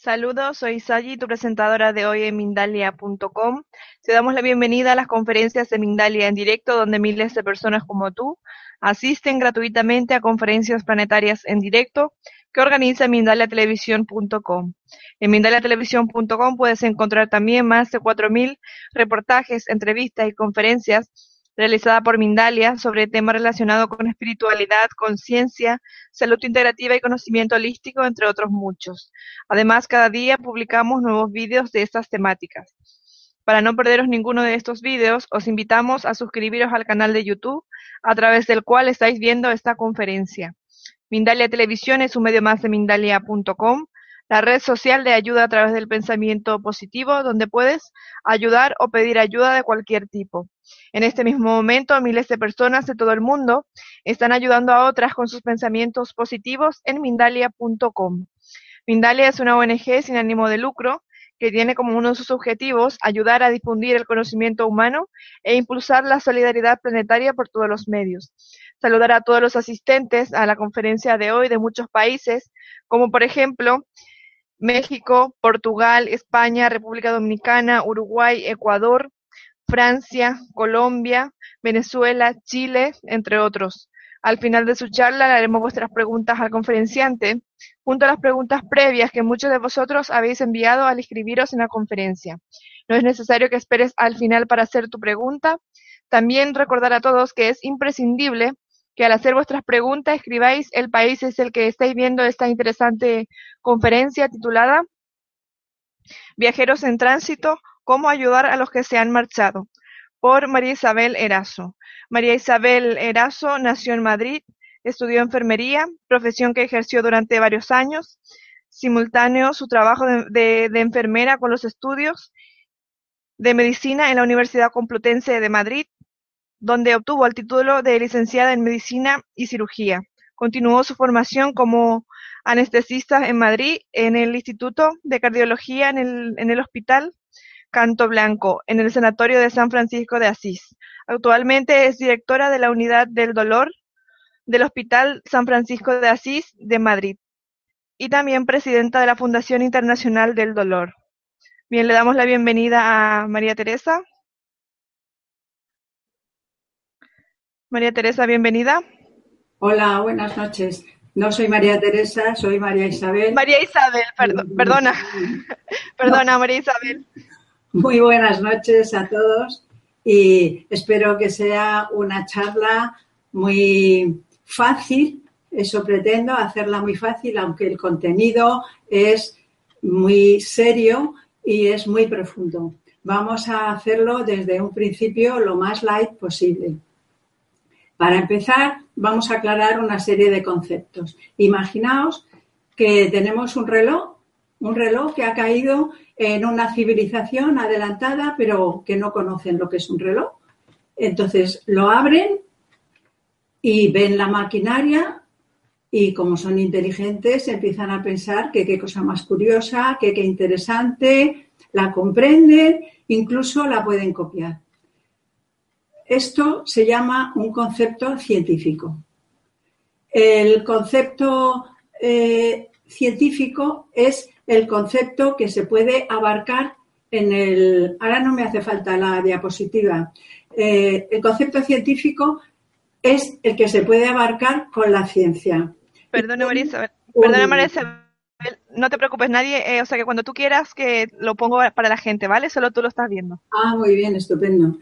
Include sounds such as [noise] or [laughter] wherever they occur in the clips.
Saludos, soy Sayi, tu presentadora de hoy en Mindalia.com. Te damos la bienvenida a las conferencias de Mindalia en directo, donde miles de personas como tú asisten gratuitamente a conferencias planetarias en directo que organiza Mindaliatelevisión.com. En Mindaliatelevisión.com puedes encontrar también más de 4.000 reportajes, entrevistas y conferencias realizada por Mindalia sobre temas relacionados con espiritualidad, conciencia, salud integrativa y conocimiento holístico, entre otros muchos. Además, cada día publicamos nuevos vídeos de estas temáticas. Para no perderos ninguno de estos vídeos, os invitamos a suscribiros al canal de YouTube a través del cual estáis viendo esta conferencia. Mindalia Televisión es un medio más de Mindalia.com la red social de ayuda a través del pensamiento positivo, donde puedes ayudar o pedir ayuda de cualquier tipo. En este mismo momento, miles de personas de todo el mundo están ayudando a otras con sus pensamientos positivos en Mindalia.com. Mindalia es una ONG sin ánimo de lucro que tiene como uno de sus objetivos ayudar a difundir el conocimiento humano e impulsar la solidaridad planetaria por todos los medios. Saludar a todos los asistentes a la conferencia de hoy de muchos países, como por ejemplo México, Portugal, España, República Dominicana, Uruguay, Ecuador, Francia, Colombia, Venezuela, Chile, entre otros. Al final de su charla le haremos vuestras preguntas al conferenciante, junto a las preguntas previas que muchos de vosotros habéis enviado al inscribiros en la conferencia. No es necesario que esperes al final para hacer tu pregunta. También recordar a todos que es imprescindible que al hacer vuestras preguntas escribáis el país es el que estáis viendo esta interesante conferencia titulada Viajeros en Tránsito, cómo ayudar a los que se han marchado, por María Isabel Erazo. María Isabel Erazo nació en Madrid, estudió enfermería, profesión que ejerció durante varios años, simultáneo su trabajo de, de enfermera con los estudios de medicina en la Universidad Complutense de Madrid donde obtuvo el título de licenciada en Medicina y Cirugía. Continuó su formación como anestesista en Madrid, en el Instituto de Cardiología en el, en el Hospital Canto Blanco, en el Sanatorio de San Francisco de Asís. Actualmente es directora de la Unidad del Dolor del Hospital San Francisco de Asís de Madrid y también presidenta de la Fundación Internacional del Dolor. Bien, le damos la bienvenida a María Teresa. María Teresa, bienvenida. Hola, buenas noches. No soy María Teresa, soy María Isabel. María Isabel, perdona. [laughs] [laughs] perdona, María Isabel. Muy buenas noches a todos y espero que sea una charla muy fácil. Eso pretendo, hacerla muy fácil, aunque el contenido es muy serio y es muy profundo. Vamos a hacerlo desde un principio lo más light posible. Para empezar, vamos a aclarar una serie de conceptos. Imaginaos que tenemos un reloj, un reloj que ha caído en una civilización adelantada, pero que no conocen lo que es un reloj. Entonces lo abren y ven la maquinaria y como son inteligentes empiezan a pensar que qué cosa más curiosa, que qué interesante, la comprenden, incluso la pueden copiar. Esto se llama un concepto científico. El concepto eh, científico es el concepto que se puede abarcar en el. Ahora no me hace falta la diapositiva. Eh, el concepto científico es el que se puede abarcar con la ciencia. Perdona, Marisa. Perdona, Marisa. No te preocupes, nadie. Eh, o sea que cuando tú quieras que lo pongo para la gente, ¿vale? Solo tú lo estás viendo. Ah, muy bien, estupendo.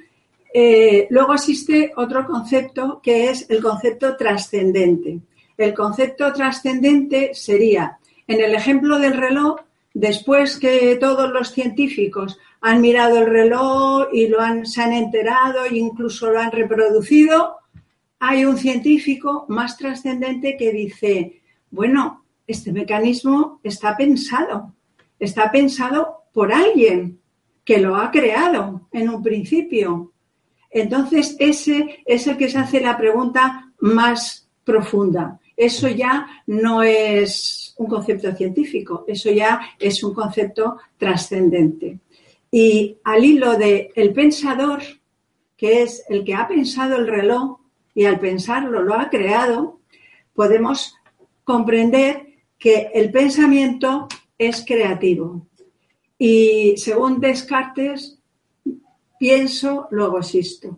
Eh, luego existe otro concepto que es el concepto trascendente. El concepto trascendente sería, en el ejemplo del reloj, después que todos los científicos han mirado el reloj y lo han, se han enterado e incluso lo han reproducido, hay un científico más trascendente que dice, bueno, este mecanismo está pensado, está pensado por alguien que lo ha creado en un principio. Entonces, ese es el que se hace la pregunta más profunda. Eso ya no es un concepto científico, eso ya es un concepto trascendente. Y al hilo de el pensador, que es el que ha pensado el reloj y al pensarlo lo ha creado, podemos comprender que el pensamiento es creativo. Y según Descartes, pienso, luego existo.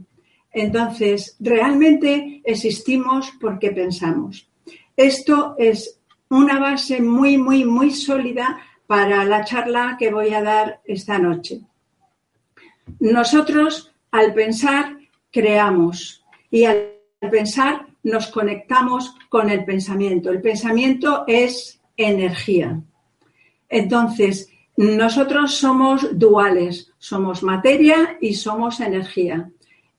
Entonces, realmente existimos porque pensamos. Esto es una base muy, muy, muy sólida para la charla que voy a dar esta noche. Nosotros, al pensar, creamos y al pensar nos conectamos con el pensamiento. El pensamiento es energía. Entonces, nosotros somos duales, somos materia y somos energía.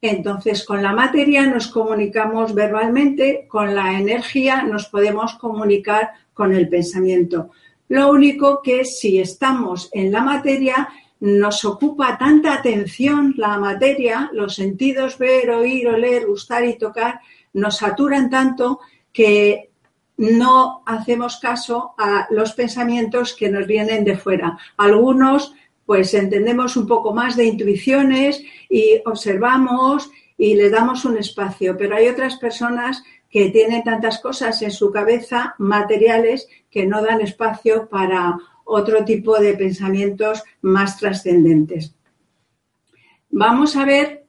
Entonces, con la materia nos comunicamos verbalmente, con la energía nos podemos comunicar con el pensamiento. Lo único que si estamos en la materia, nos ocupa tanta atención la materia, los sentidos ver, oír, oler, gustar y tocar, nos saturan tanto que no hacemos caso a los pensamientos que nos vienen de fuera. Algunos, pues entendemos un poco más de intuiciones y observamos y les damos un espacio, pero hay otras personas que tienen tantas cosas en su cabeza materiales que no dan espacio para otro tipo de pensamientos más trascendentes. Vamos a ver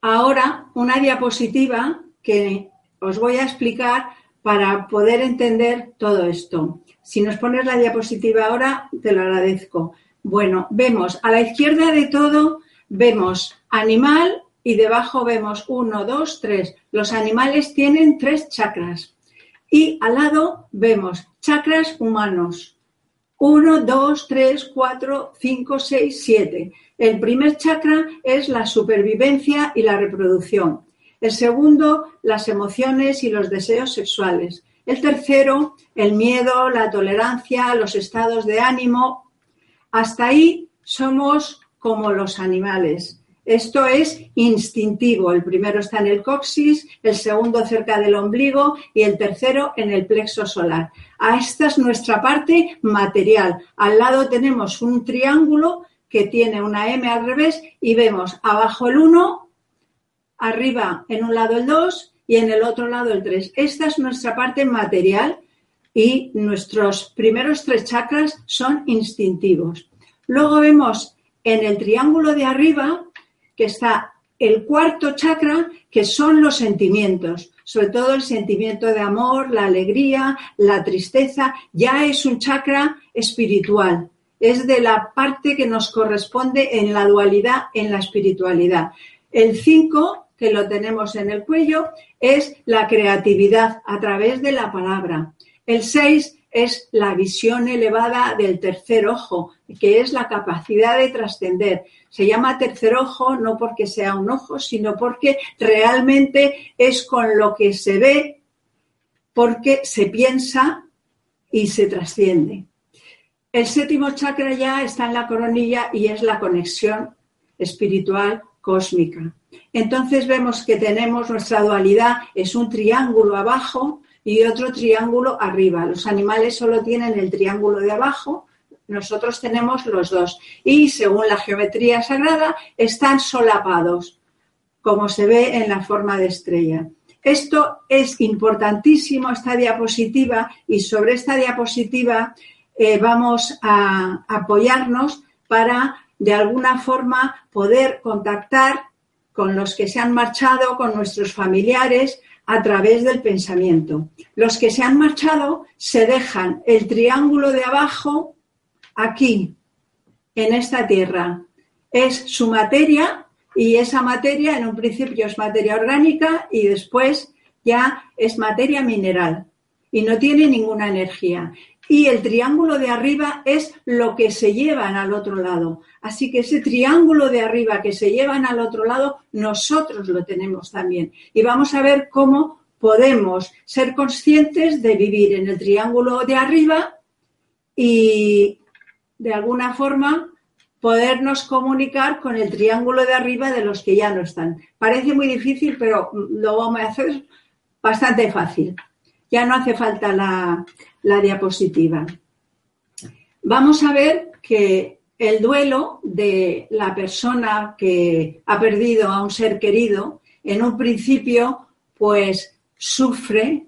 ahora una diapositiva que os voy a explicar para poder entender todo esto. Si nos pones la diapositiva ahora, te lo agradezco. Bueno, vemos a la izquierda de todo, vemos animal y debajo vemos uno, dos, tres. Los animales tienen tres chakras. Y al lado vemos chakras humanos. Uno, dos, tres, cuatro, cinco, seis, siete. El primer chakra es la supervivencia y la reproducción. El segundo, las emociones y los deseos sexuales. El tercero, el miedo, la tolerancia, los estados de ánimo. Hasta ahí somos como los animales. Esto es instintivo. El primero está en el coxis, el segundo cerca del ombligo y el tercero en el plexo solar. Esta es nuestra parte material. Al lado tenemos un triángulo que tiene una M al revés y vemos abajo el 1, arriba en un lado el 2 y en el otro lado el 3. Esta es nuestra parte material y nuestros primeros tres chakras son instintivos. Luego vemos en el triángulo de arriba que está el cuarto chakra, que son los sentimientos, sobre todo el sentimiento de amor, la alegría, la tristeza, ya es un chakra espiritual. Es de la parte que nos corresponde en la dualidad, en la espiritualidad. El 5 que lo tenemos en el cuello, es la creatividad a través de la palabra. El 6 es la visión elevada del tercer ojo, que es la capacidad de trascender. Se llama tercer ojo no porque sea un ojo, sino porque realmente es con lo que se ve, porque se piensa y se trasciende. El séptimo chakra ya está en la coronilla y es la conexión espiritual cósmica. Entonces vemos que tenemos nuestra dualidad, es un triángulo abajo y otro triángulo arriba. Los animales solo tienen el triángulo de abajo, nosotros tenemos los dos. Y según la geometría sagrada, están solapados, como se ve en la forma de estrella. Esto es importantísimo, esta diapositiva, y sobre esta diapositiva eh, vamos a apoyarnos para, de alguna forma, poder contactar con los que se han marchado, con nuestros familiares, a través del pensamiento. Los que se han marchado se dejan el triángulo de abajo aquí, en esta tierra. Es su materia y esa materia en un principio es materia orgánica y después ya es materia mineral y no tiene ninguna energía y el triángulo de arriba es lo que se llevan al otro lado. Así que ese triángulo de arriba que se llevan al otro lado, nosotros lo tenemos también. Y vamos a ver cómo podemos ser conscientes de vivir en el triángulo de arriba y de alguna forma podernos comunicar con el triángulo de arriba de los que ya no están. Parece muy difícil, pero lo vamos a hacer bastante fácil. Ya no hace falta la, diapositiva. Vamos a ver que el duelo de la persona que ha perdido a un ser querido, en un principio, pues sufre,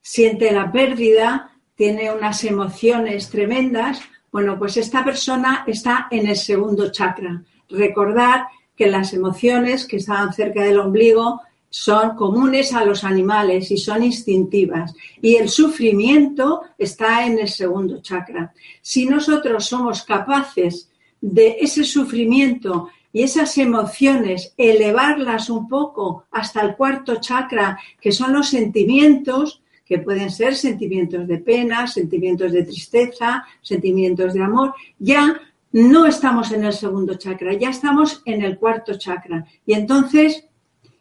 siente la pérdida, tiene unas emociones tremendas, Bueno, pues esta persona está en el segundo chakra. Recordar que las emociones que están cerca del ombligo son comunes a los animales y son instintivas. Y el sufrimiento está en el segundo chakra. Si nosotros somos capaces de ese sufrimiento y esas emociones, elevarlas un poco hasta el cuarto chakra, que son los sentimientos, que pueden ser sentimientos de pena, sentimientos de tristeza, sentimientos de amor, ya no estamos en el segundo chakra, ya estamos en el cuarto chakra. Y entonces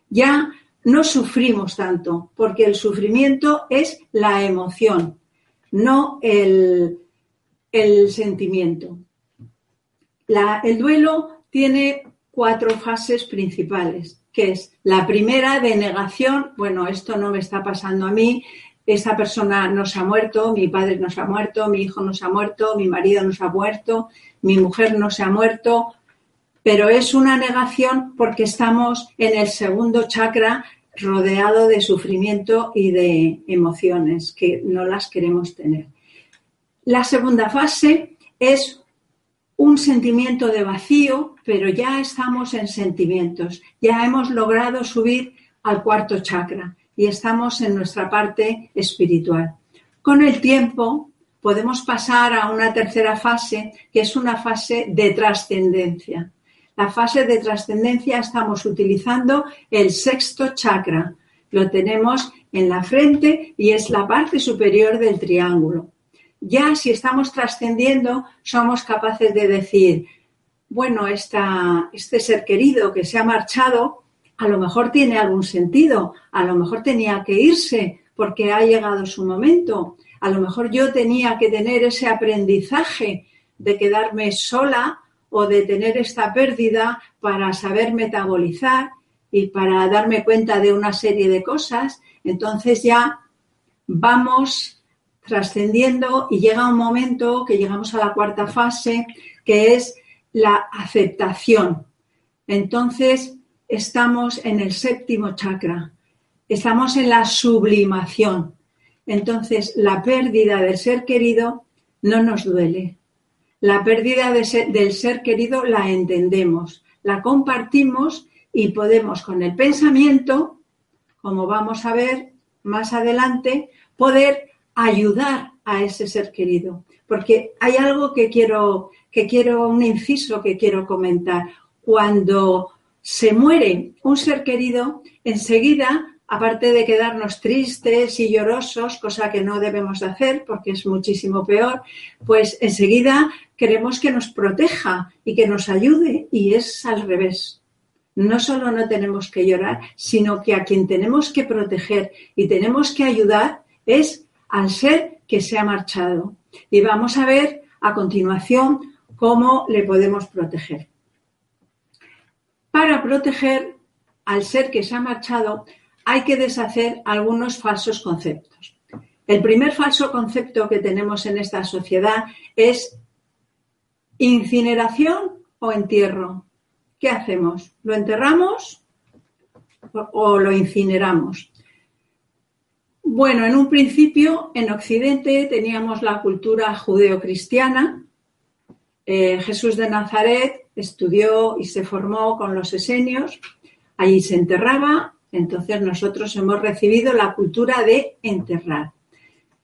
ya no sufrimos tanto, porque el sufrimiento es la emoción, no el, sentimiento. el duelo tiene cuatro fases principales, que es la primera de negación, bueno, esto no me está pasando a mí, esta persona no se ha muerto, mi padre no se ha muerto, mi hijo no se ha muerto, mi marido no se ha muerto, mi mujer no se ha muerto, pero es una negación porque estamos en el segundo chakra rodeado de sufrimiento y de emociones que no las queremos tener. La segunda fase es un sentimiento de vacío, pero ya estamos en sentimientos, ya hemos logrado subir al cuarto chakra y estamos en nuestra parte espiritual. Con el tiempo podemos pasar a una tercera fase, que es una fase de trascendencia. La fase de trascendencia estamos utilizando el sexto chakra. Lo tenemos en la frente y es la parte superior del triángulo. Ya si estamos trascendiendo, somos capaces de decir, bueno, este ser querido que se ha marchado, a lo mejor tiene algún sentido, a lo mejor tenía que irse porque ha llegado su momento, a lo mejor yo tenía que tener ese aprendizaje de quedarme sola o de tener esta pérdida para saber metabolizar y para darme cuenta de una serie de cosas, entonces ya vamos trascendiendo y llega un momento que llegamos a la cuarta fase, que es la aceptación. Entonces estamos en el séptimo chakra, estamos en la sublimación. Entonces la pérdida del ser querido no nos duele, la pérdida del ser querido la entendemos, la compartimos y podemos con el pensamiento, como vamos a ver más adelante, poder ayudar a ese ser querido. Porque hay algo que quiero, que quiero, un inciso que quiero comentar. Cuando se muere un ser querido, enseguida aparte de quedarnos tristes y llorosos, cosa que no debemos de hacer porque es muchísimo peor, pues enseguida queremos que nos proteja y que nos ayude y es al revés. No solo no tenemos que llorar, sino que a quien tenemos que proteger y tenemos que ayudar es al ser que se ha marchado. Y vamos a ver a continuación cómo le podemos proteger. Para proteger al ser que se ha marchado, hay que deshacer algunos falsos conceptos. El primer falso concepto que tenemos en esta sociedad es incineración o entierro. ¿Qué hacemos? ¿Lo enterramos o lo incineramos? Bueno, en un principio en Occidente teníamos la cultura judeocristiana. Eh, Jesús de Nazaret estudió y se formó con los esenios. Allí se enterraba entonces nosotros hemos recibido la cultura de enterrar.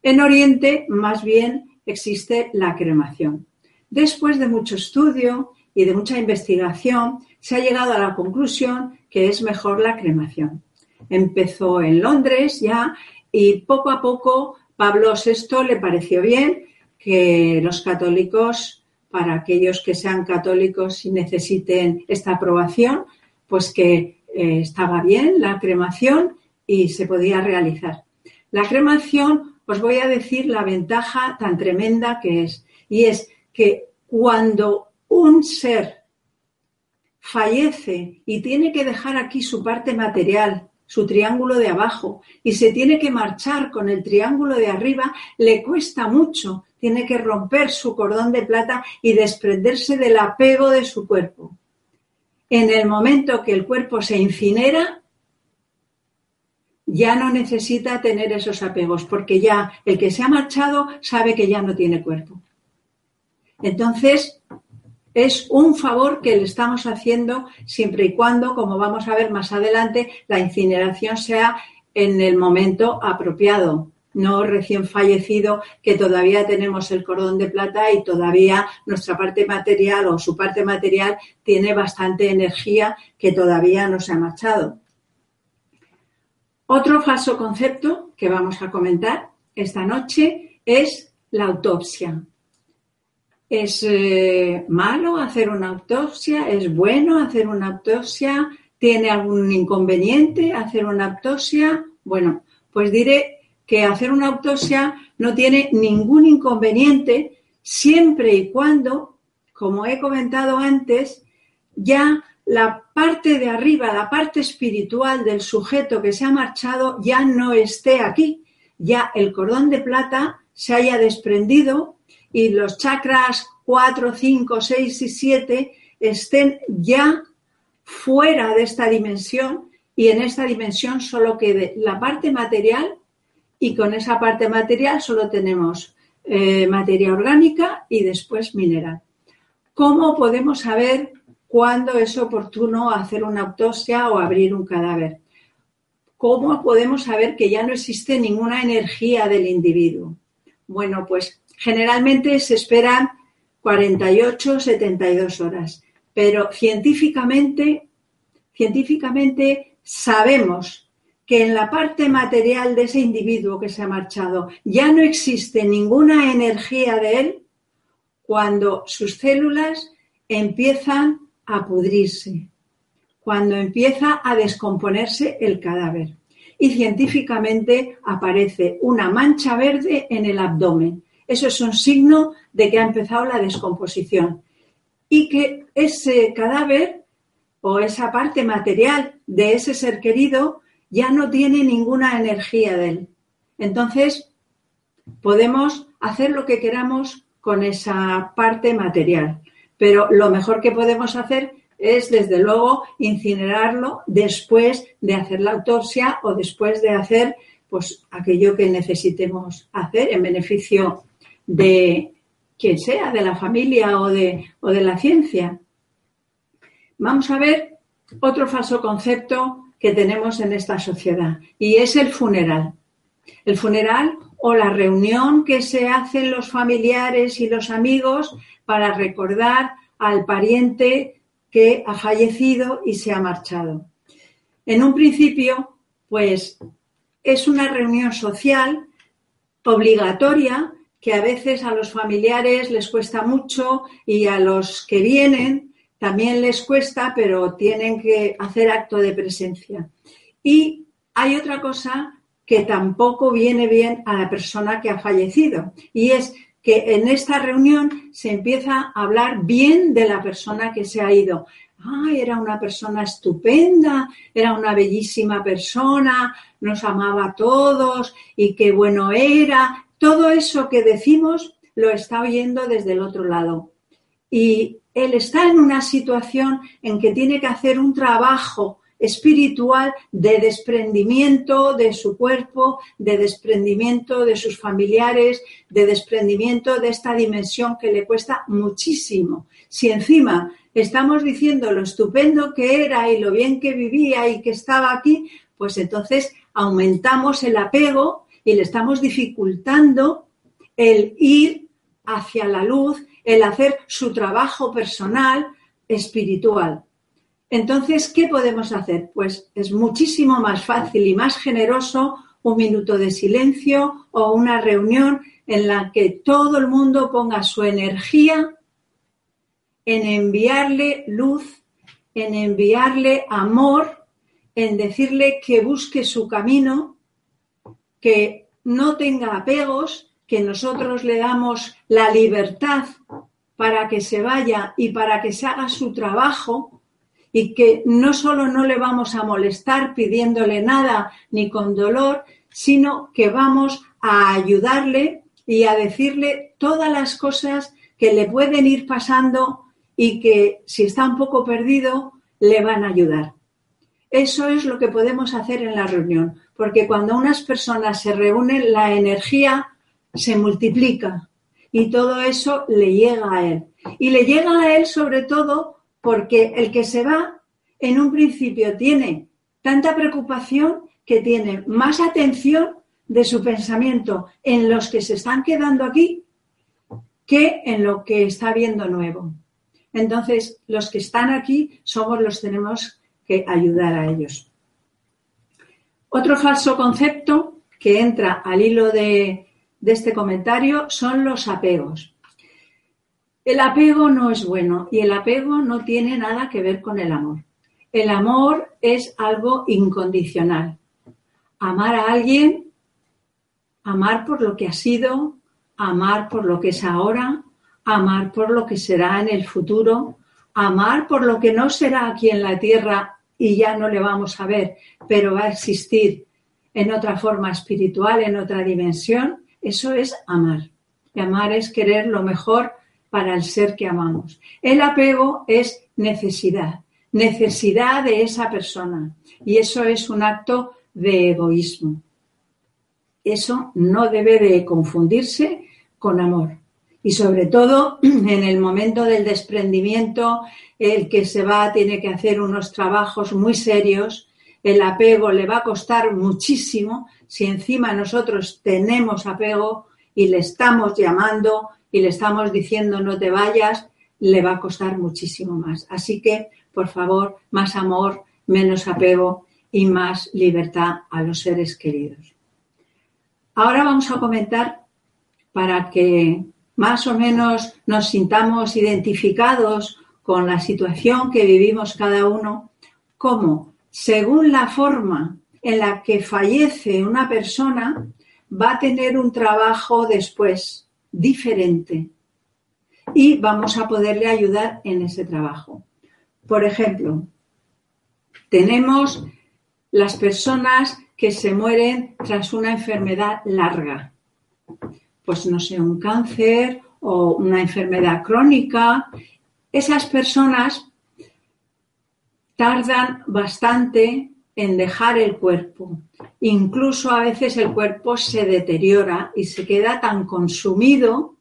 En Oriente, más bien, existe la cremación. Después de mucho estudio y de mucha investigación, se ha llegado a la conclusión que es mejor la cremación. Empezó en Londres ya y poco a poco Pablo VI le pareció bien que los católicos, para aquellos que sean católicos y necesiten esta aprobación, pues que eh, estaba bien la cremación y se podía realizar. La cremación, os voy a decir la ventaja tan tremenda que es, y es que cuando un ser fallece y tiene que dejar aquí su parte material, su triángulo de abajo, y se tiene que marchar con el triángulo de arriba, le cuesta mucho, tiene que romper su cordón de plata y desprenderse del apego de su cuerpo en el momento que el cuerpo se incinera, ya no necesita tener esos apegos, porque ya el que se ha marchado sabe que ya no tiene cuerpo. Entonces, es un favor que le estamos haciendo siempre y cuando, como vamos a ver más adelante, la incineración sea en el momento apropiado, no recién fallecido, que todavía tenemos el cordón de plata y todavía nuestra parte material o su parte material tiene bastante energía que todavía no se ha marchado. Otro falso concepto que vamos a comentar esta noche es la autopsia. ¿Es eh, malo hacer una autopsia? ¿Es bueno hacer una autopsia? ¿Tiene algún inconveniente hacer una autopsia? Bueno, pues diré que hacer una autopsia no tiene ningún inconveniente siempre y cuando, como he comentado antes, ya la parte de arriba, la parte espiritual del sujeto que se ha marchado ya no esté aquí, ya el cordón de plata se haya desprendido y los chakras 4, 5, 6 y 7 estén ya fuera de esta dimensión y en esta dimensión solo quede la parte material y con esa parte material solo tenemos eh, materia orgánica y después mineral. ¿Cómo podemos saber cuándo es oportuno hacer una autopsia o abrir un cadáver? ¿Cómo podemos saber que ya no existe ninguna energía del individuo? Bueno, pues generalmente se esperan 48, 72 horas, pero científicamente, científicamente sabemos que en la parte material de ese individuo que se ha marchado ya no existe ninguna energía de él cuando sus células empiezan a pudrirse, cuando empieza a descomponerse el cadáver. Y científicamente aparece una mancha verde en el abdomen. Eso es un signo de que ha empezado la descomposición. Y que ese cadáver o esa parte material de ese ser querido ya no tiene ninguna energía de él. Entonces, podemos hacer lo que queramos con esa parte material, pero lo mejor que podemos hacer es, desde luego, incinerarlo después de hacer la autopsia o después de hacer pues, aquello que necesitemos hacer en beneficio de quien sea, de la familia o de, o de la ciencia. Vamos a ver otro falso concepto que tenemos en esta sociedad y es el funeral. El funeral o la reunión que se hacen los familiares y los amigos para recordar al pariente que ha fallecido y se ha marchado. En un principio, pues es una reunión social obligatoria que a veces a los familiares les cuesta mucho y a los que vienen también les cuesta, pero tienen que hacer acto de presencia. Y hay otra cosa que tampoco viene bien a la persona que ha fallecido, y es que en esta reunión se empieza a hablar bien de la persona que se ha ido. Ay, era una persona estupenda, era una bellísima persona, nos amaba a todos y qué bueno era. Todo eso que decimos lo está oyendo desde el otro lado. Y él está en una situación en que tiene que hacer un trabajo espiritual de desprendimiento de su cuerpo, de desprendimiento de sus familiares, de desprendimiento de esta dimensión que le cuesta muchísimo. Si encima estamos diciendo lo estupendo que era y lo bien que vivía y que estaba aquí, pues entonces aumentamos el apego y le estamos dificultando el ir hacia la luz, el hacer su trabajo personal espiritual. Entonces, ¿qué podemos hacer? Pues es muchísimo más fácil y más generoso un minuto de silencio o una reunión en la que todo el mundo ponga su energía en enviarle luz, en enviarle amor, en decirle que busque su camino, que no tenga apegos, que nosotros le damos la libertad para que se vaya y para que se haga su trabajo y que no solo no le vamos a molestar pidiéndole nada ni con dolor, sino que vamos a ayudarle y a decirle todas las cosas que le pueden ir pasando y que si está un poco perdido le van a ayudar. Eso es lo que podemos hacer en la reunión, porque cuando unas personas se reúnen, la energía se multiplica y todo eso le llega a él. Y le llega a él sobre todo porque el que se va en un principio tiene tanta preocupación que tiene más atención de su pensamiento en los que se están quedando aquí que en lo que está viendo nuevo. Entonces, los que están aquí somos los que tenemos que ayudar a ellos. Otro falso concepto que entra al hilo de, de este comentario son los apegos. El apego no es bueno y el apego no tiene nada que ver con el amor. El amor es algo incondicional. Amar a alguien, amar por lo que ha sido, amar por lo que es ahora, amar por lo que será en el futuro, amar por lo que no será aquí en la tierra y ya no le vamos a ver, pero va a existir en otra forma espiritual, en otra dimensión, eso es amar. Y amar es querer lo mejor para el ser que amamos. El apego es necesidad necesidad de esa persona. Y eso es un acto de egoísmo. Eso no debe de confundirse con amor. Y sobre todo [clears throat] en el momento del desprendimiento, el que se va tiene que hacer unos trabajos muy serios. El apego le va a costar muchísimo. Si encima nosotros tenemos apego y le estamos llamando y le estamos diciendo no te vayas, le va a costar muchísimo más. Así que por favor, más amor, menos apego y más libertad a los seres queridos. Ahora vamos a comentar para que más o menos nos sintamos identificados con la situación que vivimos cada uno, cómo, según la forma en la que fallece una persona, va a tener un trabajo después diferente y vamos a poderle ayudar en ese trabajo. Por ejemplo, tenemos las personas que se mueren tras una enfermedad larga. Pues no sé, un cáncer o una enfermedad crónica. Esas personas tardan bastante en dejar el cuerpo. Incluso a veces el cuerpo se deteriora y se queda tan consumido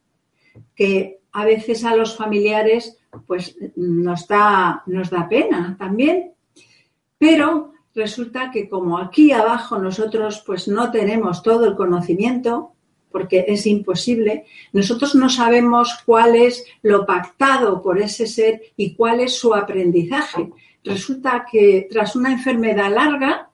que a veces a los familiares pues nos da, nos da pena también. Pero resulta que como aquí abajo nosotros pues no tenemos todo el conocimiento, porque es imposible, nosotros no sabemos cuál es lo pactado por ese ser y cuál es su aprendizaje. Resulta que tras una enfermedad larga,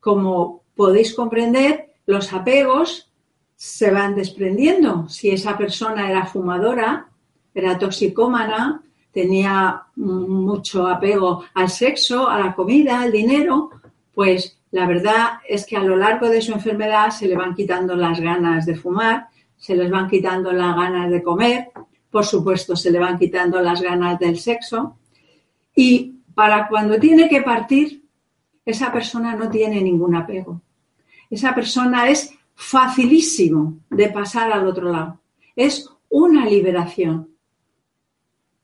como podéis comprender, los apegos se van desprendiendo. Si esa persona era fumadora, era toxicómana, tenía mucho apego al sexo, a la comida, al dinero, pues la verdad es que a lo largo de su enfermedad se le van quitando las ganas de fumar, se les van quitando las ganas de comer, por supuesto se le van quitando las ganas del sexo y para cuando tiene que partir, esa persona no tiene ningún apego. Esa persona es facilísimo de pasar al otro lado. Es una liberación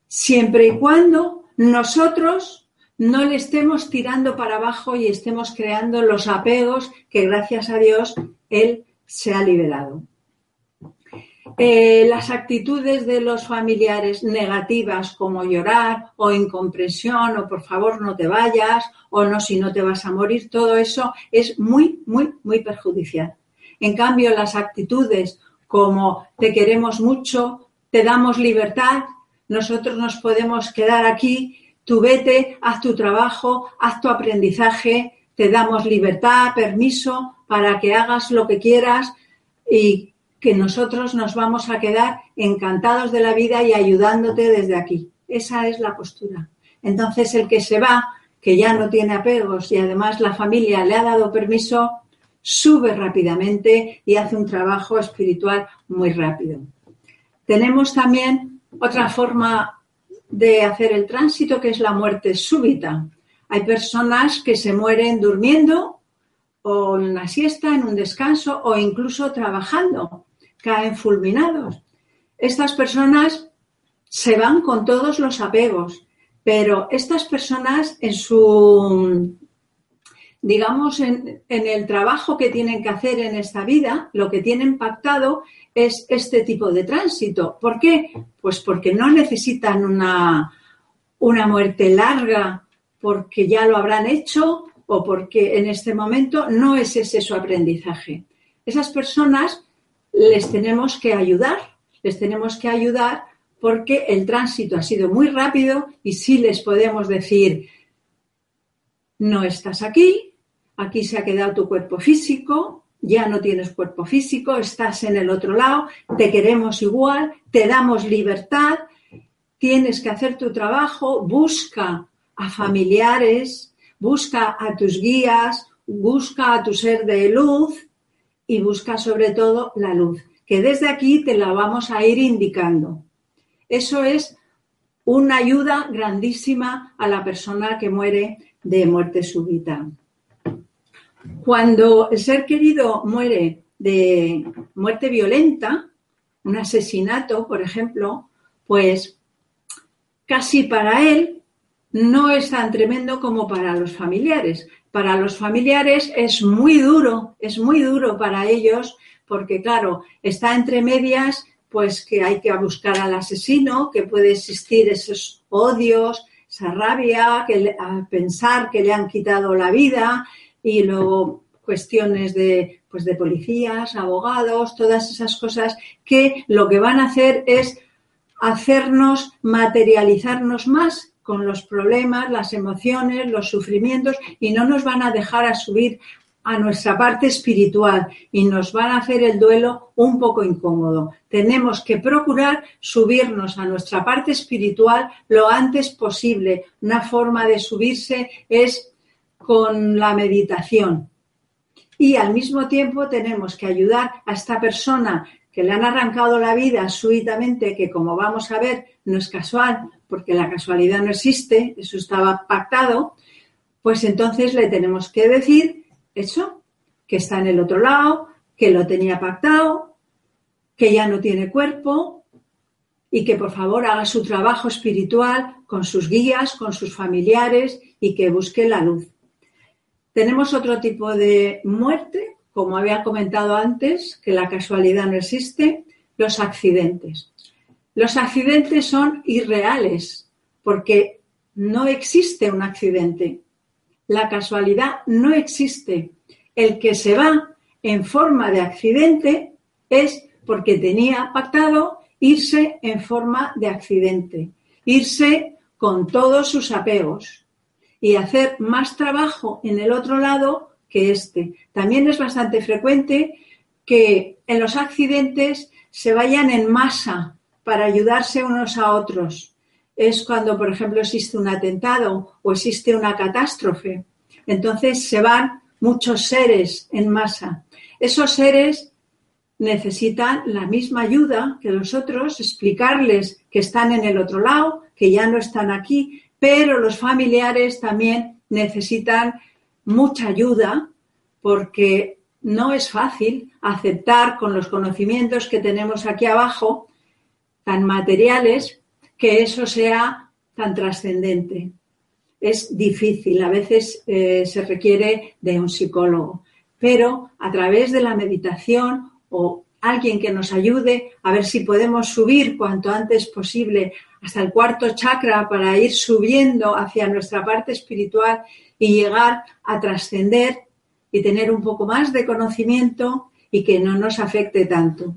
siempre y cuando nosotros no le estemos tirando para abajo y estemos creando los apegos que gracias a Dios Él se ha liberado. Eh, las actitudes de los familiares negativas como llorar o incomprensión o por favor no te vayas o no si no te vas a morir, todo eso es muy, muy, muy perjudicial. En cambio, las actitudes como te queremos mucho, te damos libertad, nosotros nos podemos quedar aquí, tú vete, haz tu trabajo, haz tu aprendizaje, te damos libertad, permiso para que hagas lo que quieras y que nosotros nos vamos a quedar encantados de la vida y ayudándote desde aquí. Esa es la postura. Entonces el que se va, que ya no tiene apegos y además la familia le ha dado permiso, sube rápidamente y hace un trabajo espiritual muy rápido. Tenemos también otra forma de hacer el tránsito que es la muerte súbita. Hay personas que se mueren durmiendo o en una siesta, en un descanso o incluso trabajando, caen fulminados. Estas personas se van con todos los apegos, pero estas personas en su digamos, en, el trabajo que tienen que hacer en esta vida, lo que tienen pactado es este tipo de tránsito. ¿Por qué? Pues porque no necesitan una, una muerte larga porque ya lo habrán hecho o porque en este momento no es ese su aprendizaje. Esas personas les tenemos que ayudar, les tenemos que ayudar porque el tránsito ha sido muy rápido y sí les podemos decir, no estás aquí, aquí se ha quedado tu cuerpo físico, ya no tienes cuerpo físico, estás en el otro lado, te queremos igual, te damos libertad, tienes que hacer tu trabajo, busca a familiares, busca a tus guías, busca a tu ser de luz y busca sobre todo la luz, que desde aquí te la vamos a ir indicando. Eso es una ayuda grandísima a la persona que muere de muerte súbita. Cuando el ser querido muere de muerte violenta, un asesinato, por ejemplo, pues casi para él no es tan tremendo como para los familiares. Para los familiares es muy duro, es muy duro para ellos porque, claro, está entre medias, pues que hay que buscar al asesino, que puede existir esos odios, esa rabia, que, a pensar que le han quitado la vida y luego cuestiones de, pues de policías, abogados, todas esas cosas que lo que van a hacer es hacernos materializarnos más con los problemas, las emociones, los sufrimientos y no nos van a dejar a subir a nuestra parte espiritual y nos van a hacer el duelo un poco incómodo. Tenemos que procurar subirnos a nuestra parte espiritual lo antes posible. Una forma de subirse es con la meditación. Y al mismo tiempo tenemos que ayudar a esta persona que le han arrancado la vida súbitamente, que como vamos a ver no es casual, porque la casualidad no existe, eso estaba pactado, pues entonces le tenemos que decir eso, que está en el otro lado, que lo tenía pactado, que ya no tiene cuerpo y que por favor haga su trabajo espiritual con sus guías, con sus familiares y que busque la luz. Tenemos otro tipo de muerte, como había comentado antes, que la casualidad no existe, los accidentes. Los accidentes son irreales porque no existe un accidente. La casualidad no existe. El que se va en forma de accidente es porque tenía pactado irse en forma de accidente, irse con todos sus apegos y hacer más trabajo en el otro lado que este. También es bastante frecuente que en los accidentes se vayan en masa para ayudarse unos a otros. Es cuando, por ejemplo, existe un atentado o existe una catástrofe. Entonces se van muchos seres en masa. Esos seres necesitan la misma ayuda que los otros, explicarles que están en el otro lado, que ya no están aquí, pero los familiares también necesitan mucha ayuda porque no es fácil aceptar con los conocimientos que tenemos aquí abajo, tan materiales, que eso sea tan trascendente. Es difícil, a veces eh, se requiere de un psicólogo, pero a través de la meditación o alguien que nos ayude a ver si podemos subir cuanto antes posible hasta el cuarto chakra para ir subiendo hacia nuestra parte espiritual y llegar a trascender y tener un poco más de conocimiento y que no nos afecte tanto.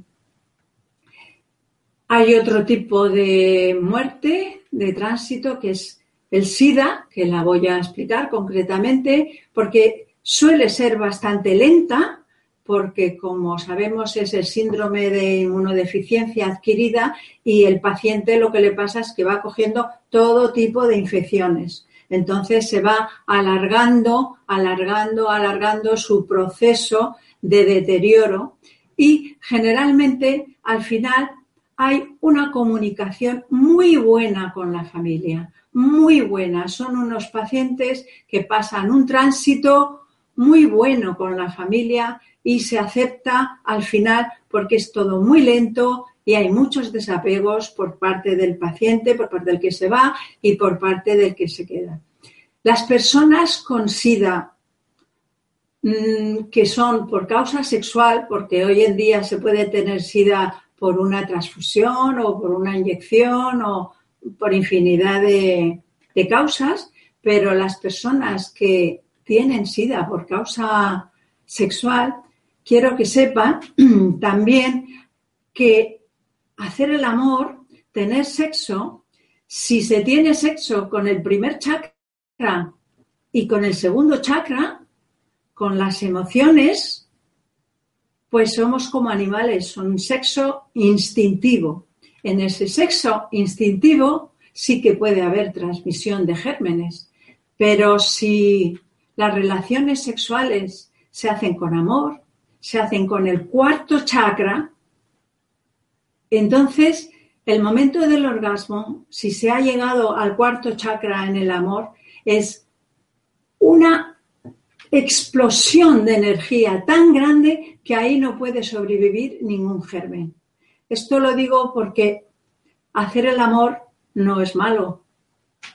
Hay otro tipo de muerte, de tránsito, que es el SIDA, que la voy a explicar concretamente, porque suele ser bastante lenta, porque como sabemos es el síndrome de inmunodeficiencia adquirida y el paciente lo que le pasa es que va cogiendo todo tipo de infecciones. Entonces se va alargando, alargando, alargando su proceso de deterioro y generalmente al final hay una comunicación muy buena con la familia, muy buena. Son unos pacientes que pasan un tránsito muy bueno con la familia y se acepta al final porque es todo muy lento y hay muchos desapegos por parte del paciente, por parte del que se va y por parte del que se queda. Las personas con SIDA mm, que son por causa sexual, porque hoy en día se puede tener SIDA por una transfusión o por una inyección o por infinidad de, causas, pero las personas que tienen SIDA por causa sexual, quiero que sepan [clears throat] también que hacer el amor, tener sexo, si se tiene sexo con el primer chakra y con el segundo chakra, con las emociones, pues somos como animales, son sexo instintivo. En ese sexo instintivo sí que puede haber transmisión de gérmenes, pero si las relaciones sexuales se hacen con amor, se hacen con el cuarto chakra, entonces el momento del orgasmo, si se ha llegado al cuarto chakra en el amor, es una explosión de energía tan grande que ahí no puede sobrevivir ningún germen. Esto lo digo porque hacer el amor no es malo,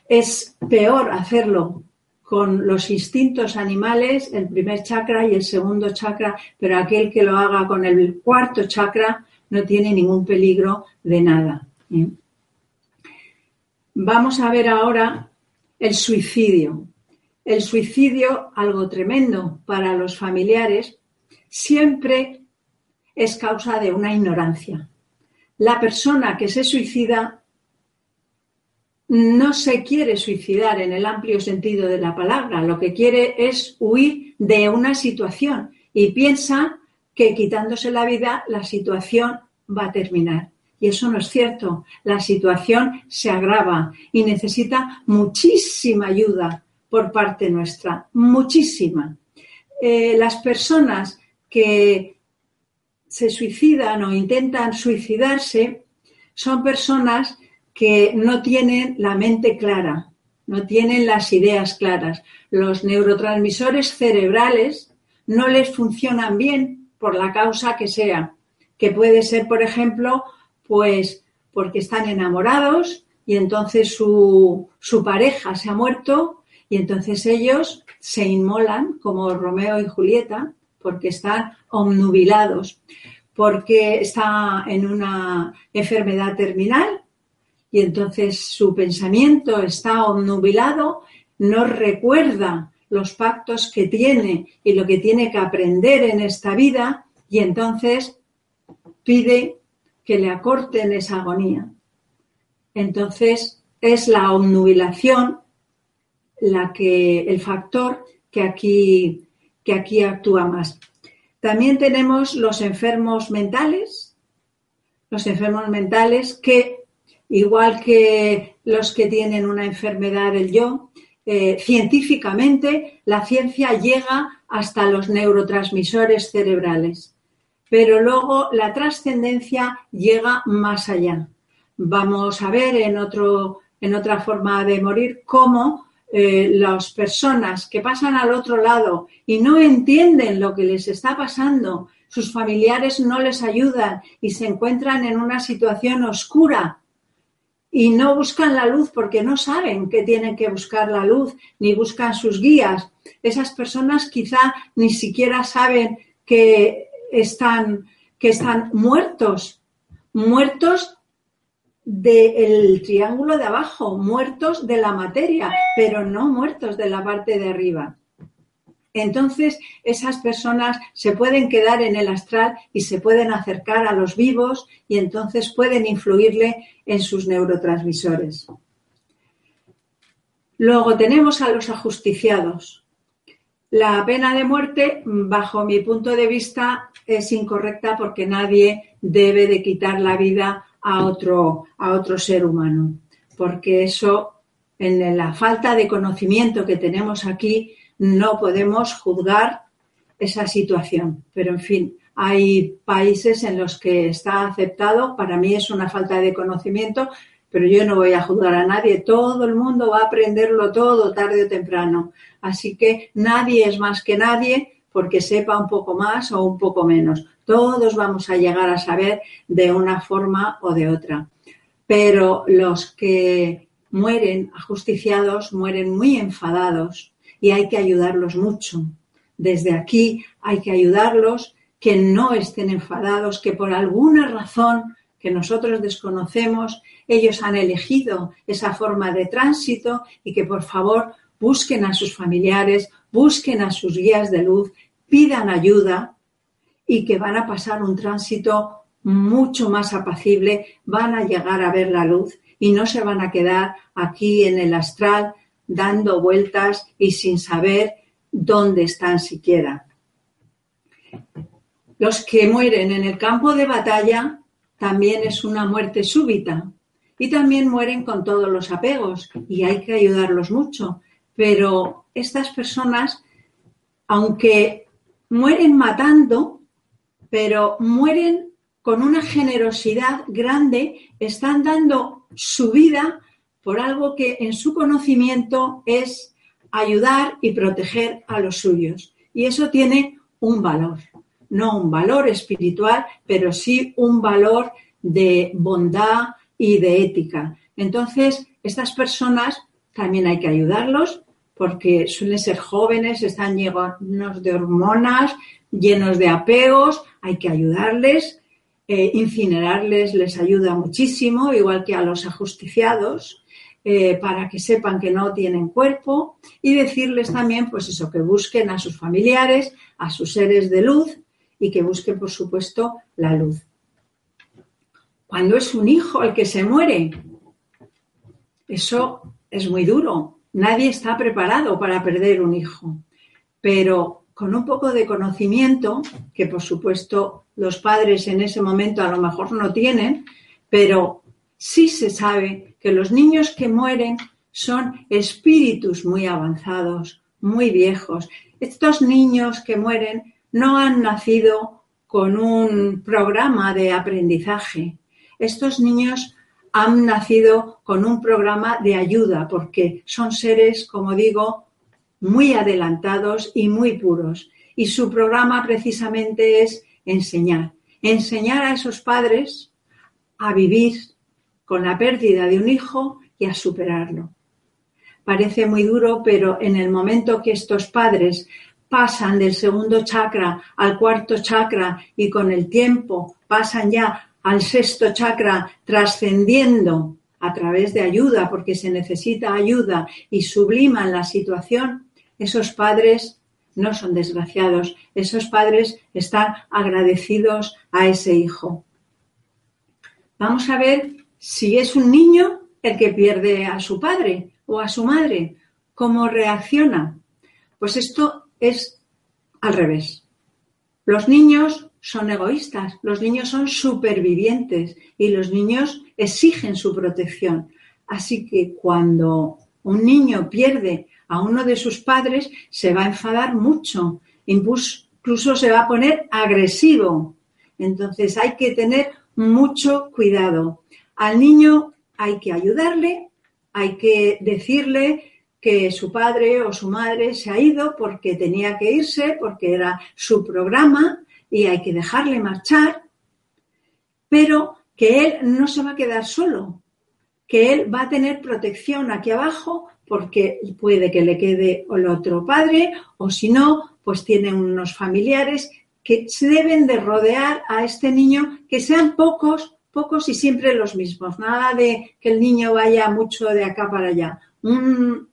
es peor hacerlo con los instintos animales, el primer chakra y el segundo chakra, pero aquel que lo haga con el cuarto chakra no tiene ningún peligro de nada. ¿eh? Vamos a ver ahora el suicidio. El suicidio, algo tremendo para los familiares, siempre es causa de una ignorancia. La persona que se suicida no se quiere suicidar en el amplio sentido de la palabra, lo que quiere es huir de una situación y piensa que quitándose la vida la situación va a terminar. Y eso no es cierto. La situación se agrava y necesita muchísima ayuda por parte nuestra, muchísima. Eh, las personas que se suicidan o intentan suicidarse son personas que no tienen la mente clara, no tienen las ideas claras. Los neurotransmisores cerebrales no les funcionan bien por la causa que sea, que puede ser, por ejemplo, pues porque están enamorados y entonces su, su pareja se ha muerto y entonces ellos se inmolan como Romeo y Julieta porque están omnubilados, porque está en una enfermedad terminal y entonces su pensamiento está obnubilado, no recuerda los pactos que tiene y lo que tiene que aprender en esta vida y entonces pide que le acorten esa agonía. Entonces es la obnubilación la que el factor que aquí que aquí actúa más. También tenemos los enfermos mentales, los enfermos mentales que igual que los que tienen una enfermedad del yo, eh, científicamente la ciencia llega hasta los neurotransmisores cerebrales, pero luego la trascendencia llega más allá. Vamos a ver en, otro, en otra forma de morir cómo eh, las personas que pasan al otro lado y no entienden lo que les está pasando, sus familiares no les ayudan y se encuentran en una situación oscura y no buscan la luz porque no saben que tienen que buscar la luz, ni buscan sus guías. Esas personas quizá ni siquiera saben que están, que están muertos, muertos del triángulo de abajo, muertos de la materia, pero no muertos de la parte de arriba. Entonces, esas personas se pueden quedar en el astral y se pueden acercar a los vivos y entonces pueden influirle en sus neurotransmisores. Luego tenemos a los ajusticiados. La pena de muerte, bajo mi punto de vista, es incorrecta porque nadie debe de quitar la vida a otro, a otro ser humano, porque eso, en la falta de conocimiento que tenemos aquí, no podemos juzgar esa situación. Pero, en fin, hay países en los que está aceptado. Para mí es una falta de conocimiento, pero yo no voy a juzgar a nadie. Todo el mundo va a aprenderlo todo tarde o temprano. Así que nadie es más que nadie porque sepa un poco más o un poco menos. Todos vamos a llegar a saber de una forma o de otra. Pero los que mueren ajusticiados mueren muy enfadados y hay que ayudarlos mucho, desde aquí hay que ayudarlos, que no estén enfadados, que por alguna razón que nosotros desconocemos, ellos han elegido esa forma de tránsito y que por favor busquen a sus familiares, busquen a sus guías de luz, pidan ayuda y que van a pasar un tránsito mucho más apacible, van a llegar a ver la luz y no se van a quedar aquí en el astral dando vueltas y sin saber dónde están siquiera. Los que mueren en el campo de batalla también es una muerte súbita y también mueren con todos los apegos y hay que ayudarlos mucho. Pero estas personas, aunque mueren matando, pero mueren con una generosidad grande, están dando su vida por algo que en su conocimiento es ayudar y proteger a los suyos. Y eso tiene un valor, no un valor espiritual, pero sí un valor de bondad y de ética. Entonces, estas personas también hay que ayudarlos porque suelen ser jóvenes, están llenos de hormonas, llenos de apegos, hay que ayudarles. Eh, incinerarles les ayuda muchísimo, igual que a los ajusticiados. Eh, para que sepan que no tienen cuerpo y decirles también, pues eso, que busquen a sus familiares, a sus seres de luz y que busquen, por supuesto, la luz. Cuando es un hijo el que se muere, eso es muy duro. Nadie está preparado para perder un hijo, pero con un poco de conocimiento, que por supuesto los padres en ese momento a lo mejor no tienen, pero sí se sabe que los niños que mueren son espíritus muy avanzados, muy viejos. Estos niños que mueren no han nacido con un programa de aprendizaje. Estos niños han nacido con un programa de ayuda porque son seres, como digo, muy adelantados y muy puros. Y su programa precisamente es enseñar. Enseñar a esos padres a vivir con la pérdida de un hijo y a superarlo. Parece muy duro, pero en el momento que estos padres pasan del segundo chakra al cuarto chakra y con el tiempo pasan ya al sexto chakra trascendiendo a través de ayuda, porque se necesita ayuda y subliman la situación, esos padres no son desgraciados, esos padres están agradecidos a ese hijo. Vamos a ver si es un niño el que pierde a su padre o a su madre, ¿cómo reacciona? Pues esto es al revés. Los niños son egoístas, los niños son supervivientes y los niños exigen su protección. Así que cuando un niño pierde a uno de sus padres, se va a enfadar mucho, incluso se va a poner agresivo. Entonces hay que tener mucho cuidado. Al niño hay que ayudarle, hay que decirle que su padre o su madre se ha ido porque tenía que irse, porque era su programa y hay que dejarle marchar, pero que él no se va a quedar solo, que él va a tener protección aquí abajo porque puede que le quede el otro padre o si no, pues tiene unos familiares que se deben de rodear a este niño, que sean pocos pocos y siempre los mismos. Nada de que el niño vaya mucho de acá para allá. Un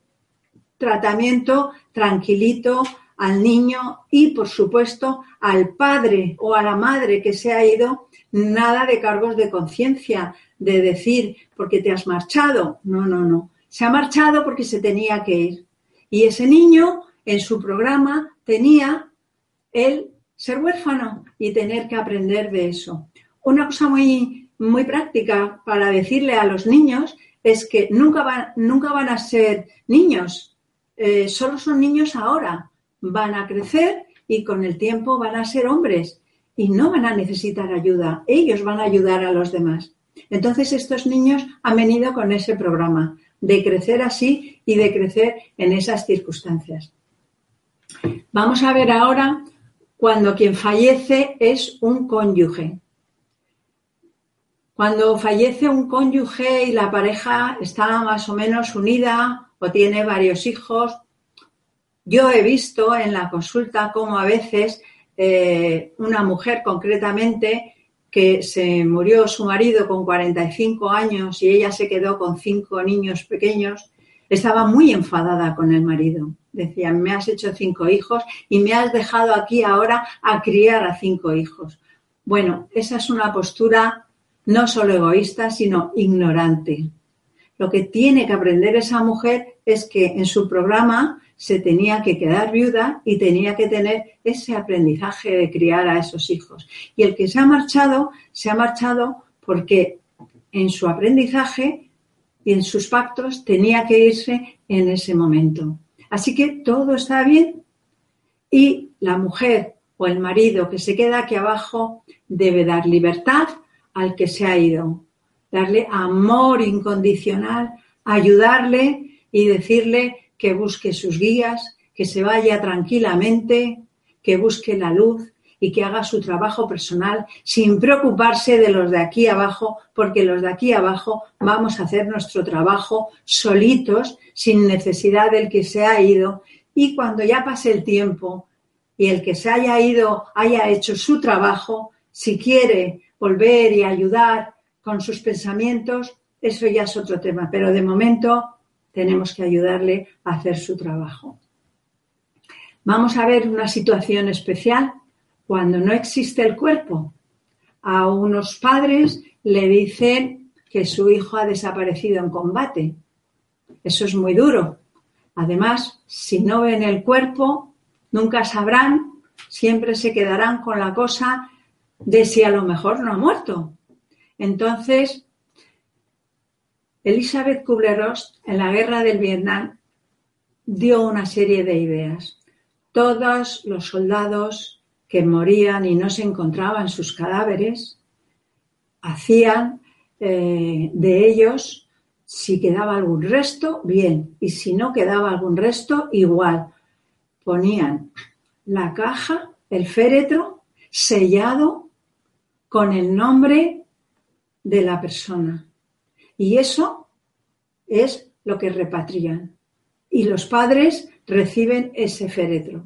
tratamiento tranquilito al niño y, por supuesto, al padre o a la madre que se ha ido, nada de cargos de conciencia, de decir, porque te has marchado. No, no, no. Se ha marchado porque se tenía que ir. Y ese niño, en su programa, tenía el ser huérfano y tener que aprender de eso. Una cosa muy muy práctica para decirle a los niños es que nunca van, nunca van a ser niños, eh, solo son niños ahora, van a crecer y con el tiempo van a ser hombres y no van a necesitar ayuda, ellos van a ayudar a los demás. Entonces estos niños han venido con ese programa de crecer así y de crecer en esas circunstancias. Vamos a ver ahora cuando quien fallece es un cónyuge. Cuando fallece un cónyuge y la pareja está más o menos unida o tiene varios hijos, Yo he visto en la consulta cómo a veces eh, una mujer concretamente que se murió su marido con 45 años y ella se quedó con cinco niños pequeños, estaba muy enfadada con el marido. Decía, me has hecho cinco hijos y me has dejado aquí ahora a criar a cinco hijos. Bueno, esa es una postura no solo egoísta, sino ignorante. Lo que tiene que aprender esa mujer es que en su programa se tenía que quedar viuda y tenía que tener ese aprendizaje de criar a esos hijos. Y el que se ha marchado, se ha marchado porque en su aprendizaje y en sus pactos tenía que irse en ese momento. Así que todo está bien y la mujer o el marido que se queda aquí abajo debe dar libertad al que se ha ido, darle amor incondicional, ayudarle y decirle que busque sus guías, que se vaya tranquilamente, que busque la luz y que haga su trabajo personal sin preocuparse de los de aquí abajo, porque los de aquí abajo vamos a hacer nuestro trabajo solitos, sin necesidad del que se ha ido. Y cuando ya pase el tiempo y el que se haya ido haya hecho su trabajo, si quiere volver y ayudar con sus pensamientos, eso ya es otro tema. Pero de momento tenemos que ayudarle a hacer su trabajo. Vamos a ver una situación especial cuando no existe el cuerpo. A unos padres le dicen que su hijo ha desaparecido en combate. Eso es muy duro. Además, si no ven el cuerpo, nunca sabrán, siempre se quedarán con la cosa de si a lo mejor no ha muerto. Entonces, Elizabeth Kubler-Ross en la guerra del Vietnam dio una serie de ideas. Todos los soldados que morían y no se encontraban sus cadáveres hacían eh, de ellos, si quedaba algún resto, bien, y si no quedaba algún resto, igual. Ponían la caja, el féretro, sellado con el nombre de la persona. Y eso es lo que repatrian. Y los padres reciben ese féretro.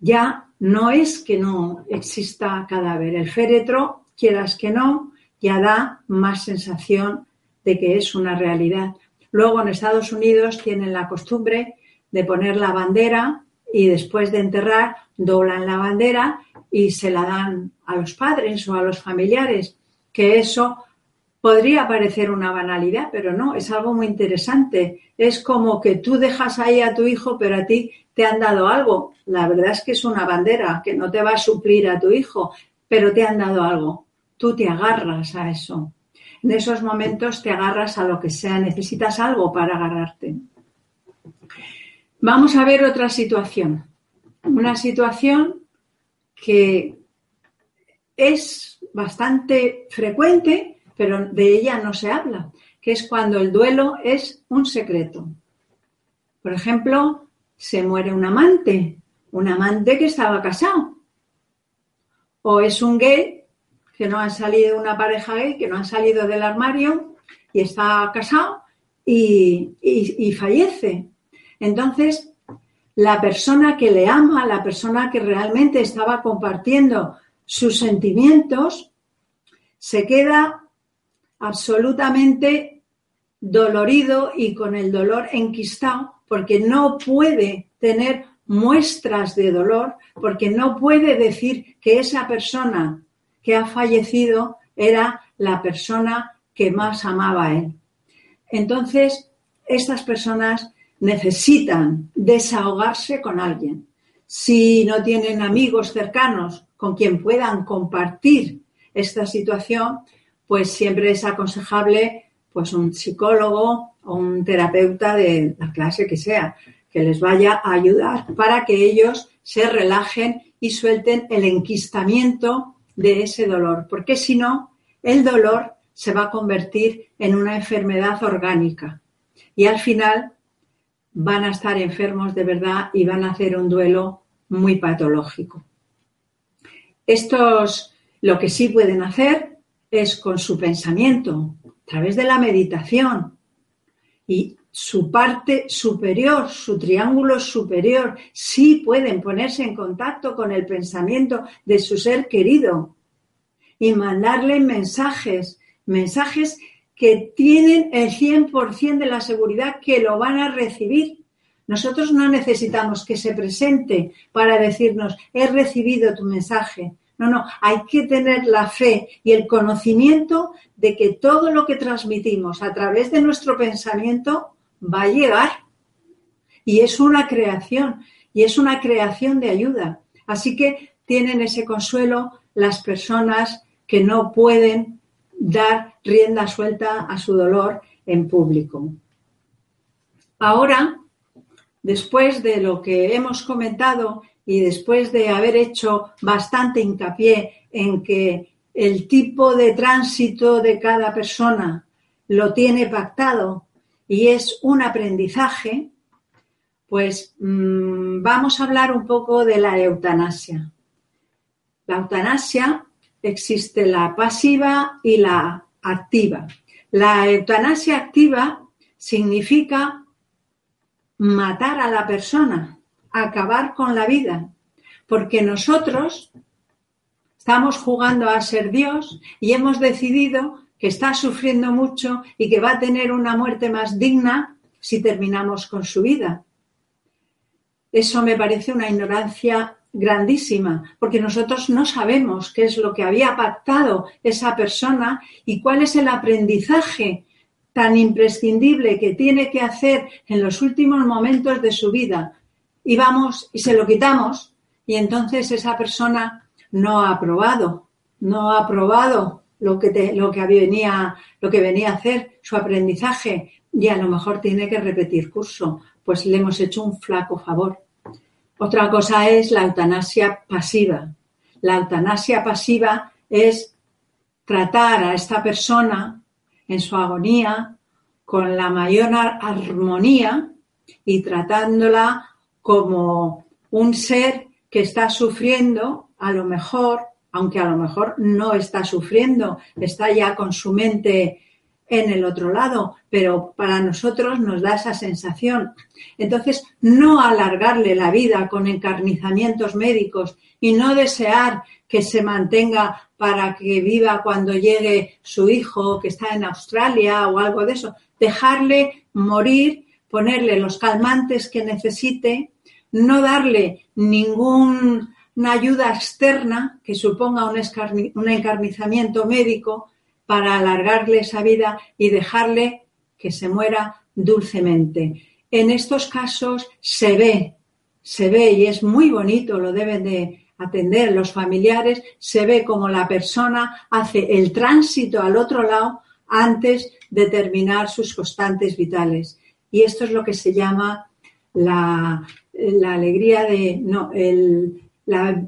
Ya no es que no exista cadáver. El féretro, quieras que no, ya da más sensación de que es una realidad. Luego en Estados Unidos tienen la costumbre de poner la bandera y después de enterrar doblan la bandera y se la dan a los padres o a los familiares, que eso Podría parecer una banalidad, pero no, es algo muy interesante. Es como que tú dejas ahí a tu hijo, pero a ti te han dado algo. La verdad es que es una bandera que no te va a suplir a tu hijo, pero te han dado algo. Tú te agarras a eso. En esos momentos te agarras a lo que sea, necesitas algo para agarrarte. Vamos a ver otra situación. Una situación que es bastante frecuente pero de ella no se habla, que es cuando el duelo es un secreto. Por ejemplo, se muere un amante, un amante que estaba casado. O es un gay que no ha salido una pareja gay, que no ha salido del armario y está casado y, y fallece. Entonces, la persona que le ama, la persona que realmente estaba compartiendo sus sentimientos, se queda absolutamente dolorido y con el dolor enquistado porque no puede tener muestras de dolor, porque no puede decir que esa persona que ha fallecido era la persona que más amaba a él. Entonces, estas personas necesitan desahogarse con alguien. Si no tienen amigos cercanos con quien puedan compartir esta situación, pues siempre es aconsejable pues un psicólogo o un terapeuta de la clase que sea, que les vaya a ayudar para que ellos se relajen y suelten el enquistamiento de ese dolor, porque si no, el dolor se va a convertir en una enfermedad orgánica y al final van a estar enfermos de verdad y van a hacer un duelo muy patológico. Estos lo que sí pueden hacer es con su pensamiento, a través de la meditación y su parte superior, su triángulo superior, sí pueden ponerse en contacto con el pensamiento de su ser querido y mandarle mensajes, mensajes que tienen el 100% de la seguridad que lo van a recibir. Nosotros no necesitamos que se presente para decirnos, he recibido tu mensaje. No, no, hay que tener la fe y el conocimiento de que todo lo que transmitimos a través de nuestro pensamiento va a llegar. Y es una creación, y es una creación de ayuda. Así que tienen ese consuelo las personas que no pueden dar rienda suelta a su dolor en público. Ahora, después de lo que hemos comentado y después de haber hecho bastante hincapié en que el tipo de tránsito de cada persona lo tiene pactado y es un aprendizaje, pues mmm, vamos a hablar un poco de la eutanasia. La eutanasia existe la pasiva y la activa. La eutanasia activa significa matar a la persona, acabar con la vida, porque nosotros estamos jugando a ser Dios y hemos decidido que está sufriendo mucho y que va a tener una muerte más digna si terminamos con su vida. Eso me parece una ignorancia grandísima, porque nosotros no sabemos qué es lo que había pactado esa persona y cuál es el aprendizaje tan imprescindible que tiene que hacer en los últimos momentos de su vida. Y vamos y se lo quitamos y entonces esa persona no ha aprobado, no ha aprobado lo que, lo, que venía, lo que venía a hacer, su aprendizaje, y a lo mejor tiene que repetir curso, pues le hemos hecho un flaco favor. Otra cosa es la eutanasia pasiva. La eutanasia pasiva es tratar a esta persona en su agonía con la mayor armonía y tratándola como un ser que está sufriendo, a lo mejor aunque a lo mejor no está sufriendo, está ya con su mente en el otro lado, pero para nosotros nos da esa sensación. Entonces, no alargarle la vida con encarnizamientos médicos y no desear que se mantenga para que viva cuando llegue su hijo que está en Australia o algo de eso. Dejarle morir, ponerle los calmantes que necesite, no darle ningún una ayuda externa que suponga un, encarnizamiento médico para alargarle esa vida y dejarle que se muera dulcemente. En estos casos se ve, se ve y es muy bonito, lo deben de atender los familiares, se ve como la persona hace el tránsito al otro lado antes de terminar sus constantes vitales. Y esto es lo que se llama la, la alegría de, no, el, la,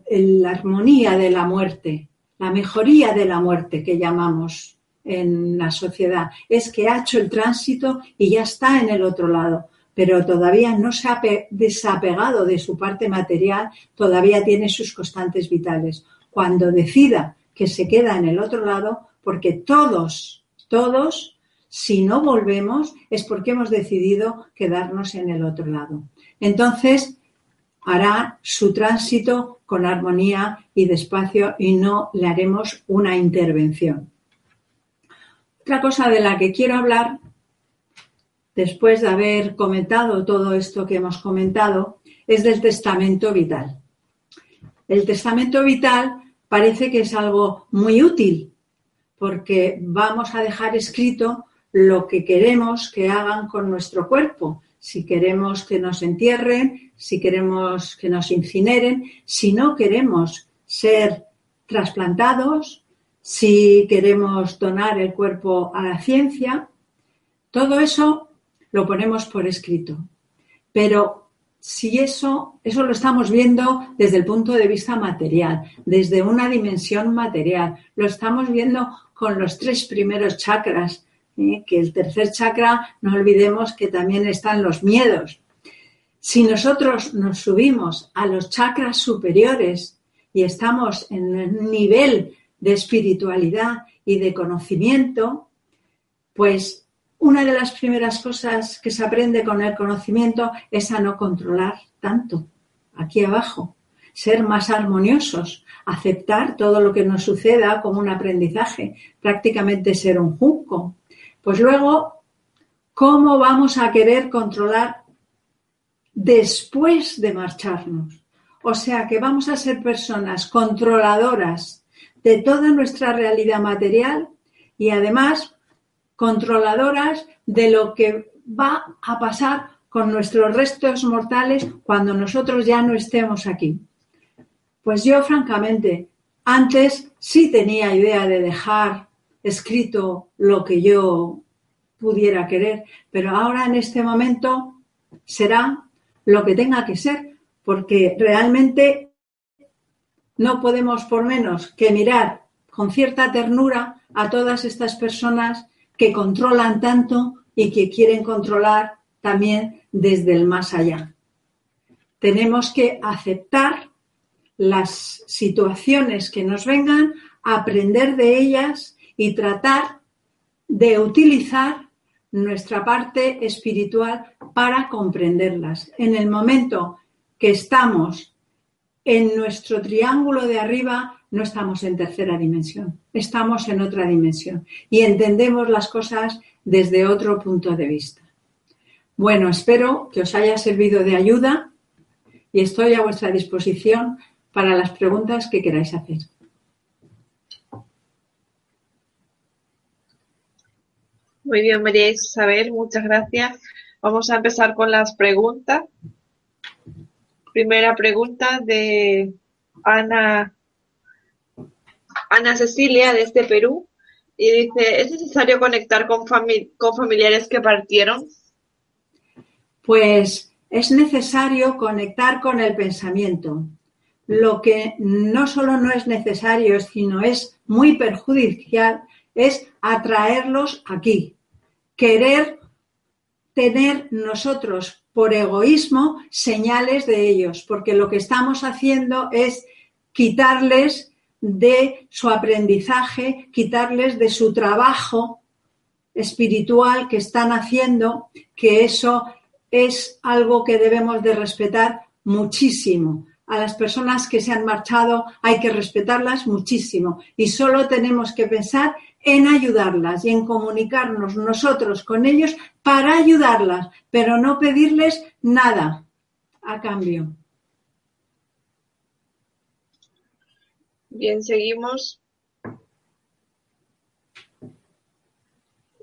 armonía de la muerte, la mejoría de la muerte que llamamos en la sociedad. Es que ha hecho el tránsito y ya está en el otro lado, pero todavía no se ha desapegado de su parte material, todavía tiene sus constantes vitales. Cuando decida que se queda en el otro lado, porque todos, todos, si no volvemos, es porque hemos decidido quedarnos en el otro lado. Entonces, hará su tránsito con armonía y despacio y no le haremos una intervención. Otra cosa de la que quiero hablar, después de haber comentado todo esto que hemos comentado, es del testamento vital. El testamento vital parece que es algo muy útil porque vamos a dejar escrito lo que queremos que hagan con nuestro cuerpo, si queremos que nos entierren, si queremos que nos incineren, si no queremos ser trasplantados, si queremos donar el cuerpo a la ciencia, todo eso lo ponemos por escrito. Pero si eso, eso lo estamos viendo desde el punto de vista material, desde una dimensión material, lo estamos viendo con los tres primeros chakras, ¿eh? que el tercer chakra, no olvidemos que también están los miedos. Si nosotros nos subimos a los chakras superiores y estamos en un nivel de espiritualidad y de conocimiento, pues una de las primeras cosas que se aprende con el conocimiento es a no controlar tanto aquí abajo, ser más armoniosos, aceptar todo lo que nos suceda como un aprendizaje, prácticamente ser un junco. Pues luego, ¿cómo vamos a querer controlar después de marcharnos? O sea que vamos a ser personas controladoras de toda nuestra realidad material y además controladoras de lo que va a pasar con nuestros restos mortales cuando nosotros ya no estemos aquí. Pues yo, francamente, antes sí tenía idea de dejar escrito lo que yo pudiera querer, pero ahora en este momento será lo que tenga que ser, porque realmente no podemos por menos que mirar con cierta ternura a todas estas personas que controlan tanto y que quieren controlar también desde el más allá. Tenemos que aceptar las situaciones que nos vengan, aprender de ellas y tratar de utilizar nuestra parte espiritual para comprenderlas. En el momento que estamos en nuestro triángulo de arriba, no estamos en tercera dimensión, estamos en otra dimensión y entendemos las cosas desde otro punto de vista. Bueno, espero que os haya servido de ayuda y estoy a vuestra disposición para las preguntas que queráis hacer. Muy bien, María Isabel, muchas gracias. Vamos a empezar con las preguntas. Primera pregunta de Ana, Ana Cecilia desde Perú y dice, ¿es necesario conectar con, con familiares que partieron? Pues es necesario conectar con el pensamiento. Lo que no solo no es necesario, sino es muy perjudicial, es atraerlos aquí. Querer tener nosotros por egoísmo señales de ellos, porque lo que estamos haciendo es quitarles de su aprendizaje, quitarles de su trabajo espiritual que están haciendo, que eso es algo que debemos de respetar muchísimo. A las personas que se han marchado hay que respetarlas muchísimo y solo tenemos que pensar en ayudarlas y en comunicarnos nosotros con ellos para ayudarlas, pero no pedirles nada a cambio. Bien, seguimos.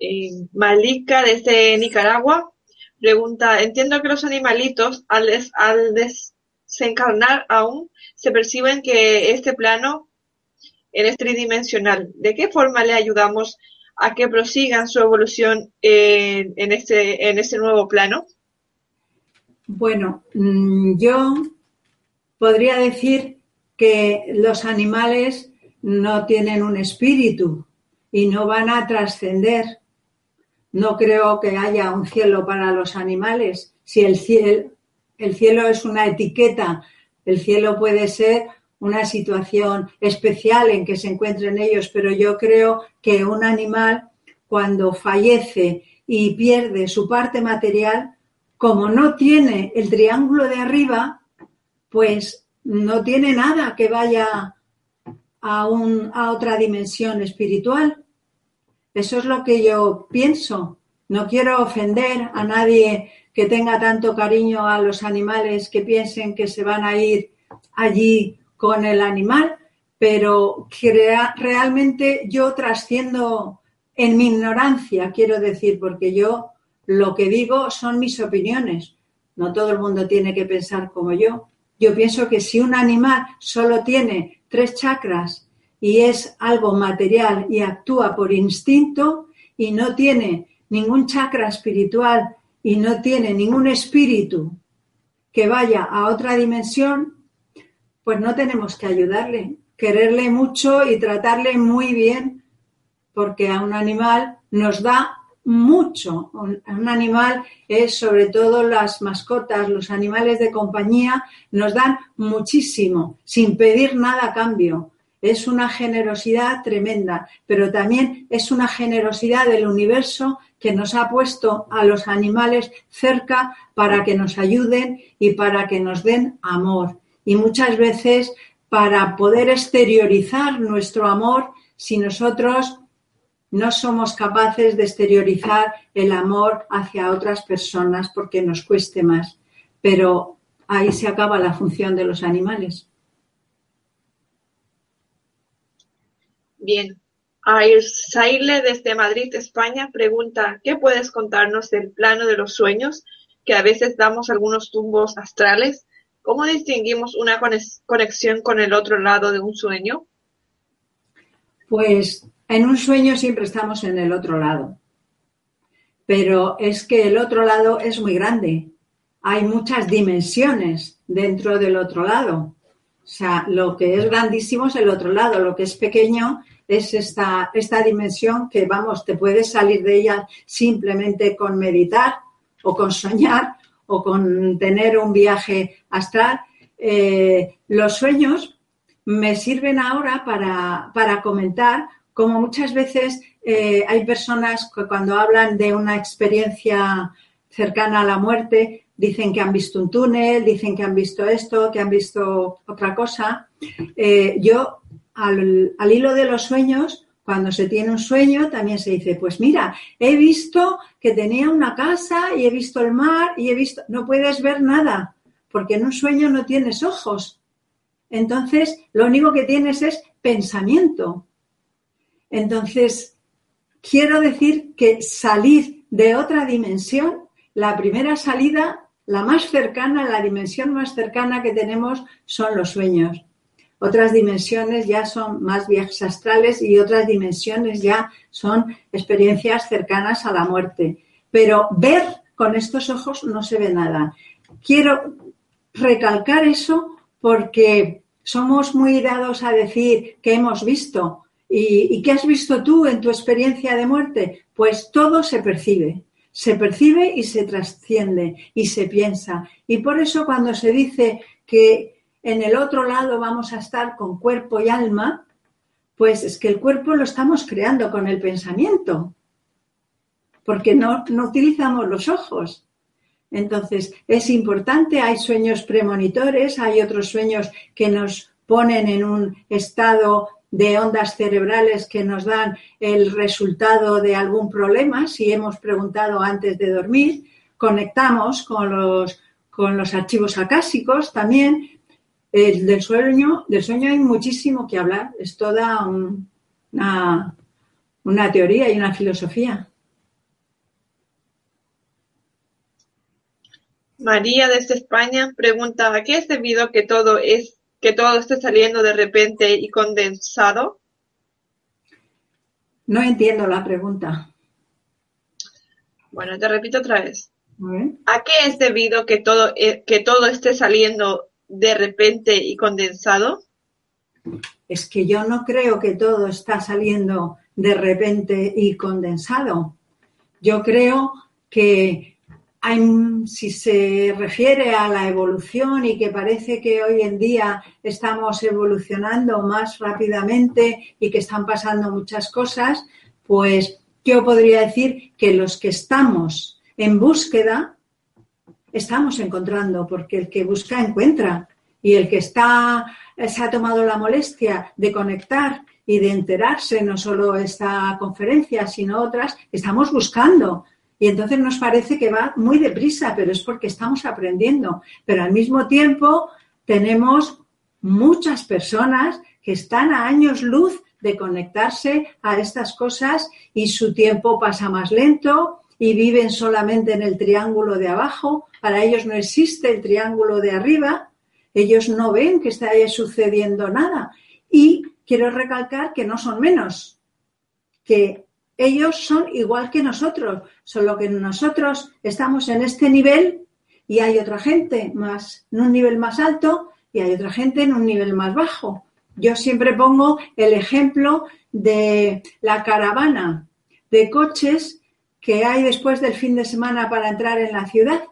Eh, Malika desde Nicaragua pregunta, entiendo que los animalitos al, al desencarnar aún se perciben que este plano es tridimensional. ¿De qué forma le ayudamos a que prosigan su evolución en, este, en este nuevo plano? Bueno, mm, yo podría decir que los animales no tienen un espíritu y no van a trascender. No creo que haya un cielo para los animales. Si el cielo, el cielo es una etiqueta, el cielo puede ser una situación especial en que se encuentren ellos, pero yo creo que un animal cuando fallece y pierde su parte material, como no tiene el triángulo de arriba, pues no tiene nada que vaya a, un, a otra dimensión espiritual. Eso es lo que yo pienso. No quiero ofender a nadie que tenga tanto cariño a los animales que piensen que se van a ir allí con el animal, pero realmente yo trasciendo en mi ignorancia, quiero decir, porque yo lo que digo son mis opiniones. No todo el mundo tiene que pensar como yo. Yo pienso que si un animal solo tiene tres chakras y es algo material y actúa por instinto y no tiene ningún chakra espiritual y no tiene ningún espíritu que vaya a otra dimensión, pues no tenemos que ayudarle, quererle mucho y tratarle muy bien, porque a un animal nos da mucho. Un, animal es sobre todo las mascotas, los animales de compañía nos dan muchísimo, sin pedir nada a cambio. es una generosidad tremenda, pero también es una generosidad del universo que nos ha puesto a los animales cerca para que nos ayuden y para que nos den amor. Y muchas veces para poder exteriorizar nuestro amor, si nosotros no somos capaces de exteriorizar el amor hacia otras personas porque nos cueste más. Pero ahí se acaba la función de los animales. Bien. Airsaile desde Madrid, España, pregunta, ¿qué puedes contarnos del plano de los sueños? Que a veces damos algunos tumbos astrales. ¿Cómo distinguimos una conexión con el otro lado de un sueño? Pues en un sueño siempre estamos en el otro lado. Pero es que el otro lado es muy grande. Hay muchas dimensiones dentro del otro lado. O sea, lo que es grandísimo es el otro lado, lo que es pequeño es esta, esta dimensión que, vamos, te puedes salir de ella simplemente con meditar o con soñar o con tener un viaje astral. Eh, los sueños me sirven ahora para, para comentar como muchas veces eh, hay personas que cuando hablan de una experiencia cercana a la muerte, dicen que han visto un túnel, dicen que han visto esto, que han visto otra cosa. Eh, yo al, hilo de los sueños, cuando se tiene un sueño, también se dice, pues mira, he visto que tenía una casa y he visto el mar y he visto, no puedes ver nada, porque en un sueño no tienes ojos. Entonces, lo único que tienes es pensamiento. Entonces, quiero decir que salir de otra dimensión, la primera salida, la más cercana, la dimensión más cercana que tenemos son los sueños. Otras dimensiones ya son más viajes astrales y otras dimensiones ya son experiencias cercanas a la muerte. Pero ver con estos ojos no se ve nada. Quiero recalcar eso porque somos muy dados a decir que hemos visto. ¿Y, qué has visto tú en tu experiencia de muerte? Pues todo se percibe. Se percibe y se trasciende y se piensa. Y por eso cuando se dice que en el otro lado vamos a estar con cuerpo y alma, pues es que el cuerpo lo estamos creando con el pensamiento, porque no, no utilizamos los ojos. Entonces, es importante, hay sueños premonitores, hay otros sueños que nos ponen en un estado de ondas cerebrales que nos dan el resultado de algún problema, si hemos preguntado antes de dormir, conectamos con los, con los archivos acásicos también, del sueño, del sueño hay muchísimo que hablar. Es toda una, una teoría y una filosofía. María desde España pregunta, ¿a qué es debido que todo es que todo esté saliendo de repente y condensado? No entiendo la pregunta. Bueno, te repito otra vez. ¿A qué es debido que todo, eh, que todo esté saliendo de repente y condensado? Es que yo no creo que todo está saliendo de repente y condensado. Yo creo que si se refiere a la evolución y que parece que hoy en día estamos evolucionando más rápidamente y que están pasando muchas cosas, pues yo podría decir que los que estamos en búsqueda estamos encontrando, porque el que busca encuentra. Y el que está, se ha tomado la molestia de conectar y de enterarse, no solo esta conferencia, sino otras, estamos buscando. Y entonces nos parece que va muy deprisa, pero es porque estamos aprendiendo. Pero al mismo tiempo tenemos muchas personas que están a años luz de conectarse a estas cosas y su tiempo pasa más lento y viven solamente en el triángulo de abajo. Para ellos no existe el triángulo de arriba. Ellos no ven que está sucediendo nada. Y quiero recalcar que no son menos, que ellos son igual que nosotros, solo que nosotros estamos en este nivel y hay otra gente más en un nivel más alto y hay otra gente en un nivel más bajo. Yo siempre pongo el ejemplo de la caravana de coches que hay después del fin de semana para entrar en la ciudad.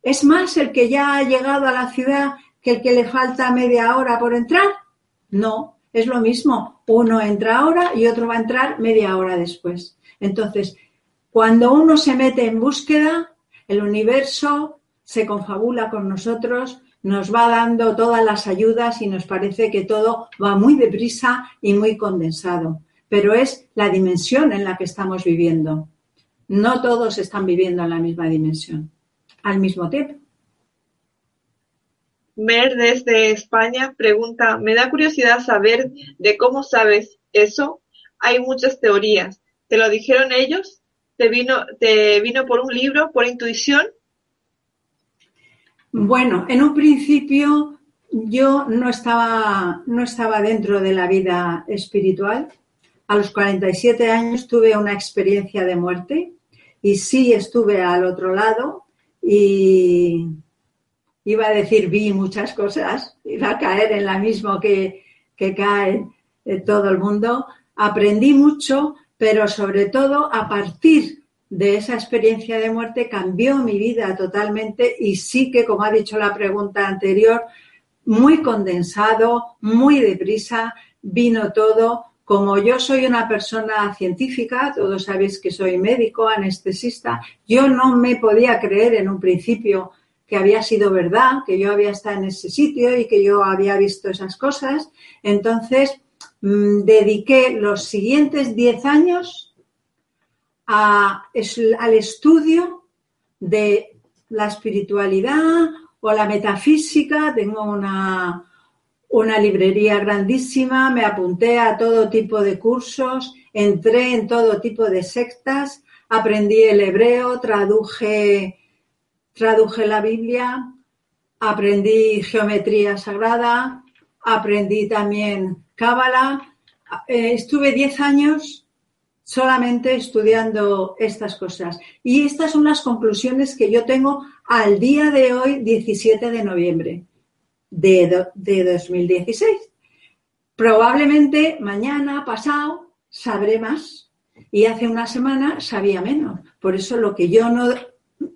Es más el que ya ha llegado a la ciudad que el que le falta media hora por entrar. No, Es lo mismo, uno entra ahora y otro va a entrar media hora después. Entonces, cuando uno se mete en búsqueda, el universo se confabula con nosotros, nos va dando todas las ayudas y nos parece que todo va muy deprisa y muy condensado. Pero es la dimensión en la que estamos viviendo. No todos están viviendo en la misma dimensión al mismo tiempo. Mer desde España pregunta, me da curiosidad saber de cómo sabes eso. Hay muchas teorías. ¿Te lo dijeron ellos? ¿Te vino, te vino por un libro, por intuición? Bueno, en un principio yo no estaba, no estaba dentro de la vida espiritual. A los 47 años tuve una experiencia de muerte y sí estuve al otro lado y iba a decir vi muchas cosas, iba a caer en la misma que, que cae todo el mundo. Aprendí mucho, pero sobre todo a partir de esa experiencia de muerte cambió mi vida totalmente y sí que, como ha dicho la pregunta anterior, muy condensado, muy deprisa, vino todo. Como yo soy una persona científica, todos sabéis que soy médico, anestesista, yo no me podía creer en un principio que había sido verdad, que yo había estado en ese sitio y que yo había visto esas cosas. Entonces, mm, dediqué los siguientes 10 años al estudio de la espiritualidad o la metafísica. Tengo una, una librería grandísima, me apunté a todo tipo de cursos, entré en todo tipo de sectas, aprendí el hebreo, traduje traduje la Biblia, aprendí geometría sagrada, aprendí también Cábala. Eh, estuve 10 años solamente estudiando estas cosas. Y estas son las conclusiones que yo tengo al día de hoy, 17 de noviembre de, de 2016. Probablemente mañana, pasado, sabré más. Y hace una semana sabía menos. Por eso lo que yo no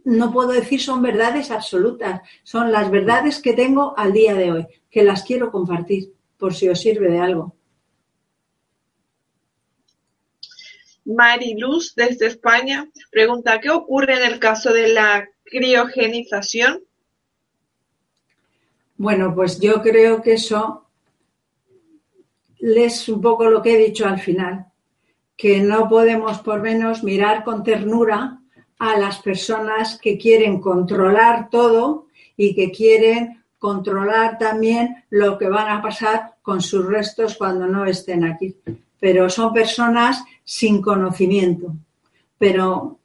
no puedo decir son verdades absolutas, son las verdades que tengo al día de hoy, que las quiero compartir por si os sirve de algo. Mariluz desde España pregunta, ¿qué ocurre en el caso de la criogenización? Bueno, pues yo creo que eso es un poco lo que he dicho al final, que no podemos por menos mirar con ternura a las personas que quieren controlar todo y que quieren controlar también lo que van a pasar con sus restos cuando no estén aquí. Pero son personas sin conocimiento. Pero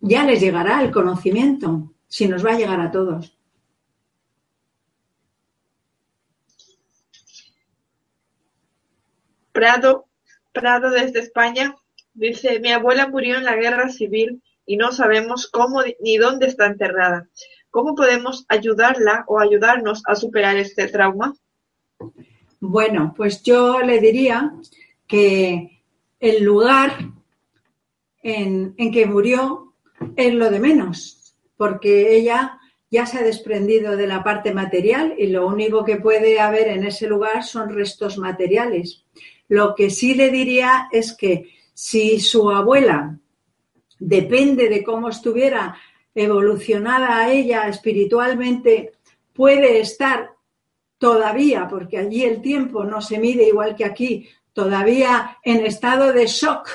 ya les llegará el conocimiento, si nos va a llegar a todos. Prado, Prado desde España, dice, mi abuela murió en la guerra civil y no sabemos cómo ni dónde está enterrada. ¿Cómo podemos ayudarla o ayudarnos a superar este trauma? Bueno, pues yo le diría que el lugar en, en, que murió es lo de menos, porque ella ya se ha desprendido de la parte material y lo único que puede haber en ese lugar son restos materiales. Lo que sí le diría es que si su abuela depende de cómo estuviera evolucionada ella espiritualmente, puede estar todavía, porque allí el tiempo no se mide igual que aquí, todavía en estado de shock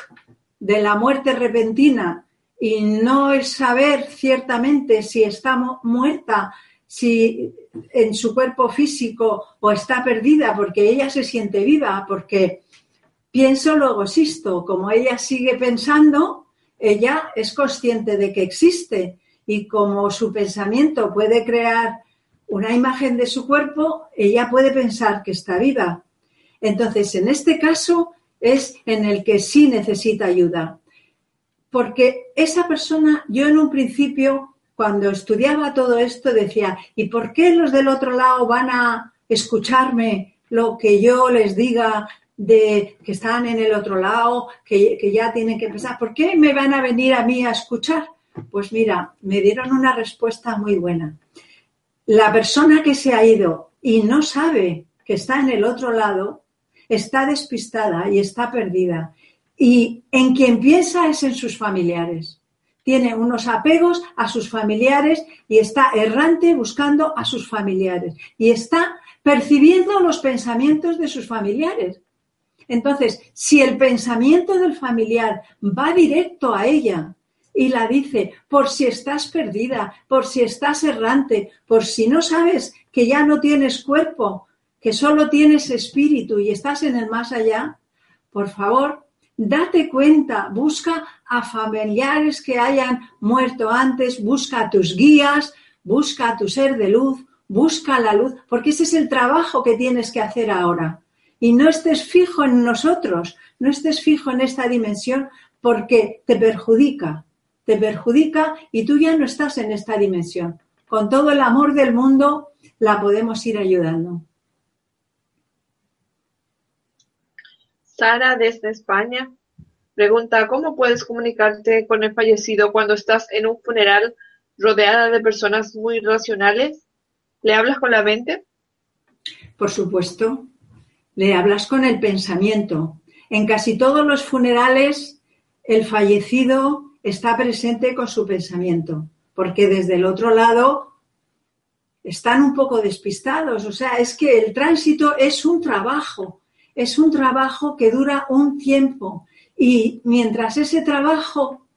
de la muerte repentina y no es saber ciertamente si está muerta, si en su cuerpo físico o está perdida, porque ella se siente viva, porque pienso luego existo, como ella sigue pensando, ella es consciente de que existe y como su pensamiento puede crear una imagen de su cuerpo, ella puede pensar que está viva. Entonces, en este caso es en el que sí necesita ayuda. Porque esa persona, yo en un principio, cuando estudiaba todo esto, decía, ¿y por qué los del otro lado van a escucharme lo que yo les diga de que están en el otro lado, que, ya tienen que empezar. ¿Por qué me van a venir a mí a escuchar? Pues mira, me dieron una respuesta muy buena. La persona que se ha ido y no sabe que está en el otro lado, está despistada y está perdida. Y en quien piensa es en sus familiares. Tiene unos apegos a sus familiares y está errante buscando a sus familiares. Y está percibiendo los pensamientos de sus familiares. Entonces, si el pensamiento del familiar va directo a ella y la dice, por si estás perdida, por si estás errante, por si no sabes que ya no tienes cuerpo, que solo tienes espíritu y estás en el más allá, por favor, date cuenta, busca a familiares que hayan muerto antes, busca a tus guías, busca a tu ser de luz, busca la luz, porque ese es el trabajo que tienes que hacer ahora. Y no estés fijo en nosotros, no estés fijo en esta dimensión porque te perjudica, te perjudica y tú ya no estás en esta dimensión. Con todo el amor del mundo la podemos ir ayudando. Sara desde España pregunta, ¿cómo puedes comunicarte con el fallecido cuando estás en un funeral rodeada de personas muy racionales? ¿Le hablas con la mente? Por supuesto, le hablas con el pensamiento. En casi todos los funerales el fallecido está presente con su pensamiento, porque desde el otro lado están un poco despistados. O sea, es que el tránsito es un trabajo, es un trabajo que dura un tiempo. Y mientras ese trabajo,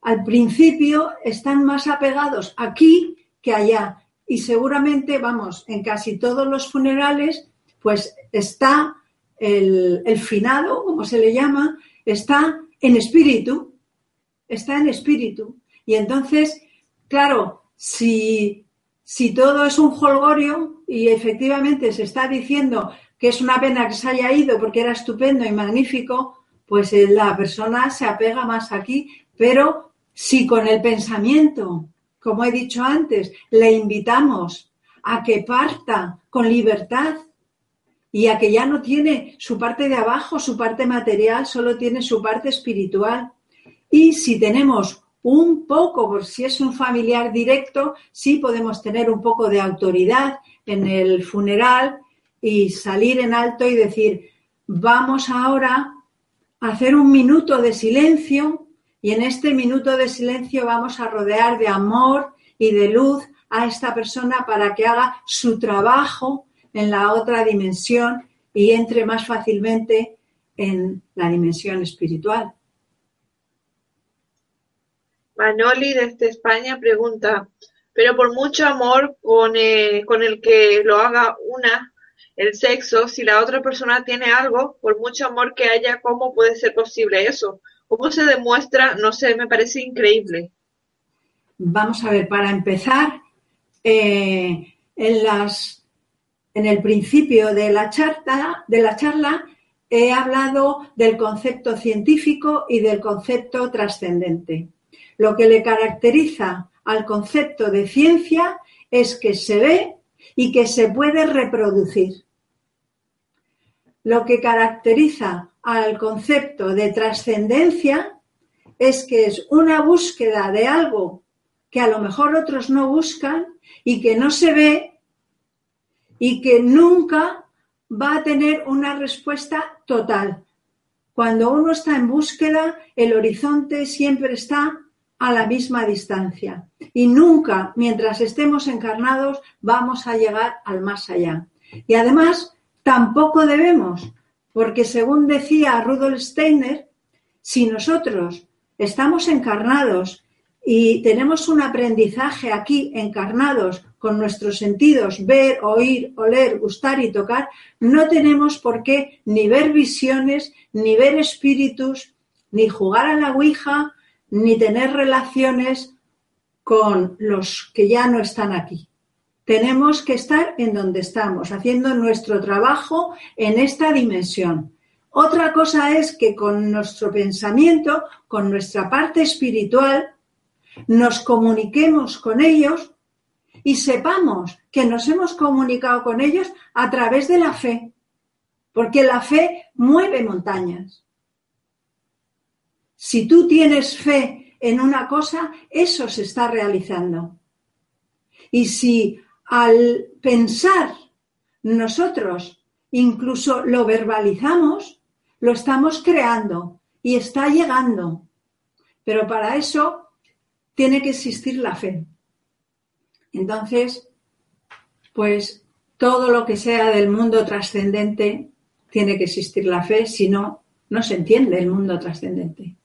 al principio, están más apegados aquí que allá y seguramente, vamos, en casi todos los funerales, pues está el, finado, como se le llama, está en espíritu, está en espíritu. Y entonces, claro, si, si todo es un holgorio y efectivamente se está diciendo que es una pena que se haya ido porque era estupendo y magnífico, pues eh, la persona se apega más aquí, pero si con el pensamiento como he dicho antes, le invitamos a que parta con libertad y a que ya no tiene su parte de abajo, su parte material, solo tiene su parte espiritual. Y si tenemos un poco, por si es un familiar directo, sí podemos tener un poco de autoridad en el funeral y salir en alto y decir, vamos ahora a hacer un minuto de silencio y en este minuto de silencio vamos a rodear de amor y de luz a esta persona para que haga su trabajo en la otra dimensión y entre más fácilmente en la dimensión espiritual. Manoli desde España pregunta, pero por mucho amor con, eh, con el que lo haga una, el sexo, si la otra persona tiene algo, por mucho amor que haya, ¿cómo puede ser posible eso? ¿Cómo se demuestra? No sé, me parece increíble. Vamos a ver, para empezar, eh, en, las, en el principio de la, charla, de la charla he hablado del concepto científico y del concepto trascendente. Lo que le caracteriza al concepto de ciencia es que se ve y que se puede reproducir. Lo que caracteriza al concepto de trascendencia es que es una búsqueda de algo que a lo mejor otros no buscan y que no se ve y que nunca va a tener una respuesta total. Cuando uno está en búsqueda, el horizonte siempre está a la misma distancia y nunca, mientras estemos encarnados, vamos a llegar al más allá. Y además, tampoco debemos, porque según decía Rudolf Steiner, si nosotros estamos encarnados y tenemos un aprendizaje aquí encarnados con nuestros sentidos, ver, oír, oler, gustar y tocar, no tenemos por qué ni ver visiones, ni ver espíritus, ni jugar a la Ouija, ni tener relaciones con los que ya no están aquí. Tenemos que estar en donde estamos, haciendo nuestro trabajo en esta dimensión. Otra cosa es que con nuestro pensamiento, con nuestra parte espiritual, nos comuniquemos con ellos y sepamos que nos hemos comunicado con ellos a través de la fe, porque la fe mueve montañas. Si tú tienes fe en una cosa, eso se está realizando. Y si al pensar nosotros incluso lo verbalizamos, lo estamos creando y está llegando. Pero para eso tiene que existir la fe. Entonces, pues todo lo que sea del mundo trascendente tiene que existir la fe, si no, no se entiende el mundo trascendente.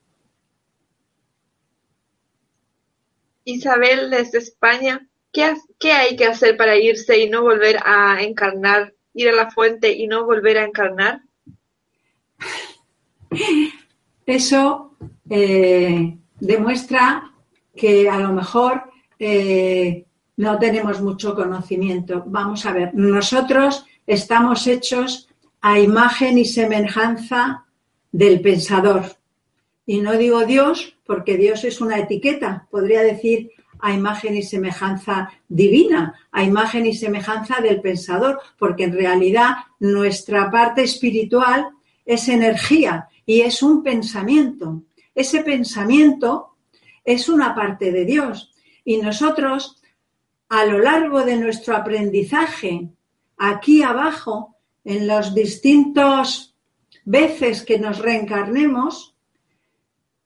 Isabel, desde España, ¿qué, ¿qué, hay que hacer para irse y no volver a encarnar, ir a la fuente y no volver a encarnar? [laughs] Eso eh, demuestra que a lo mejor eh, no tenemos mucho conocimiento. Vamos a ver, nosotros estamos hechos a imagen y semejanza del pensador. Y no digo Dios porque Dios es una etiqueta, podría decir a imagen y semejanza divina, a imagen y semejanza del pensador, porque en realidad nuestra parte espiritual es energía y es un pensamiento. Ese pensamiento es una parte de Dios y nosotros a lo largo de nuestro aprendizaje aquí abajo en los distintos veces que nos reencarnemos,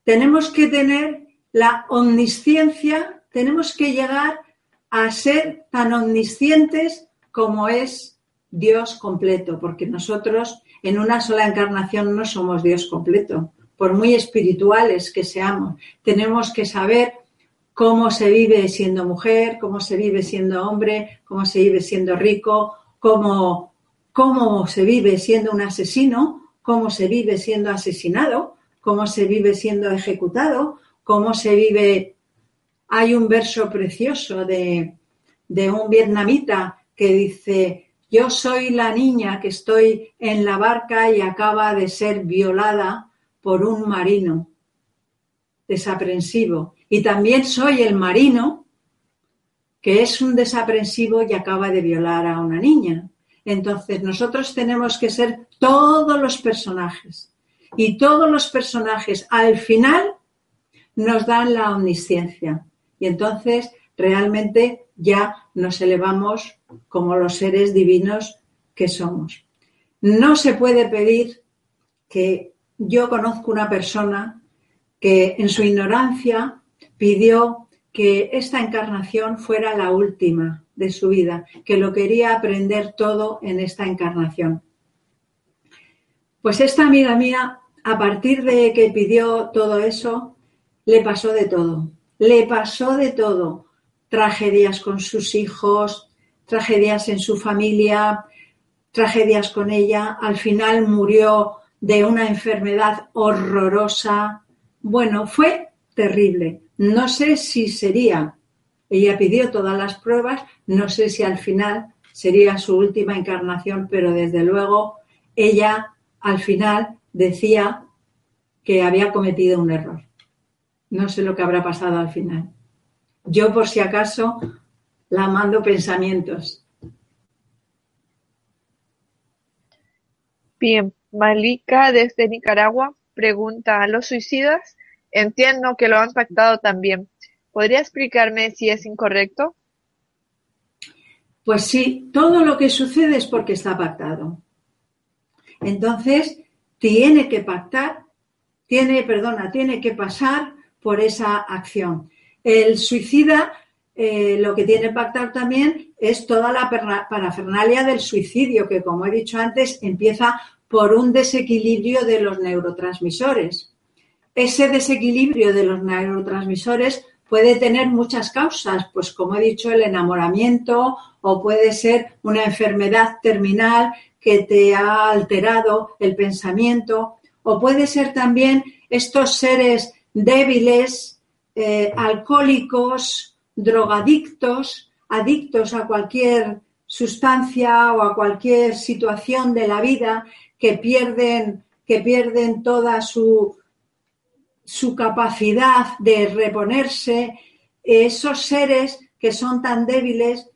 tenemos que tener la omnisciencia, tenemos que llegar a ser tan omniscientes como es Dios completo, porque nosotros en una sola encarnación no somos Dios completo, por muy espirituales que seamos. Tenemos que saber cómo se vive siendo mujer, cómo se vive siendo hombre, cómo se vive siendo rico, cómo, cómo se vive siendo un asesino, cómo se vive siendo asesinado, cómo se vive siendo ejecutado, cómo se vive. Hay un verso precioso de, un vietnamita que dice, yo soy la niña que estoy en la barca y acaba de ser violada por un marino desaprensivo. Y también soy el marino que es un desaprensivo y acaba de violar a una niña. Entonces nosotros tenemos que ser todos los personajes. Y todos los personajes al final nos dan la omnisciencia. Y entonces realmente ya nos elevamos como los seres divinos que somos. No se puede pedir que yo conozco una persona que en su ignorancia pidió que esta encarnación fuera la última de su vida, que lo quería aprender todo en esta encarnación. Pues esta amiga mía, a partir de que pidió todo eso, le pasó de todo, le pasó de todo, tragedias con sus hijos, tragedias en su familia, tragedias con ella. Al final murió de una enfermedad horrorosa. Bueno, fue terrible. No sé si sería, ella pidió todas las pruebas, no sé si al final sería su última encarnación, pero desde luego ella al final decía que había cometido un error. No sé lo que habrá pasado al final. Yo, por si acaso, la mando pensamientos. Bien, Malika desde Nicaragua pregunta a los suicidas. Entiendo que lo han pactado también. ¿Podría explicarme si es incorrecto? Pues sí, todo lo que sucede es porque está pactado. Entonces, tiene que pactar, tiene, perdona, tiene que pasar por esa acción. El suicida eh, lo que tiene que pactar también es toda la parafernalia del suicidio, que como he dicho antes, empieza por un desequilibrio de los neurotransmisores. Ese desequilibrio de los neurotransmisores puede tener muchas causas, pues como he dicho, el enamoramiento o puede ser una enfermedad terminal que te ha alterado el pensamiento o puede ser también estos seres débiles eh, alcohólicos, drogadictos, adictos a cualquier sustancia o a cualquier situación de la vida que pierden, que pierden toda su, su capacidad de reponerse, esos seres que son tan débiles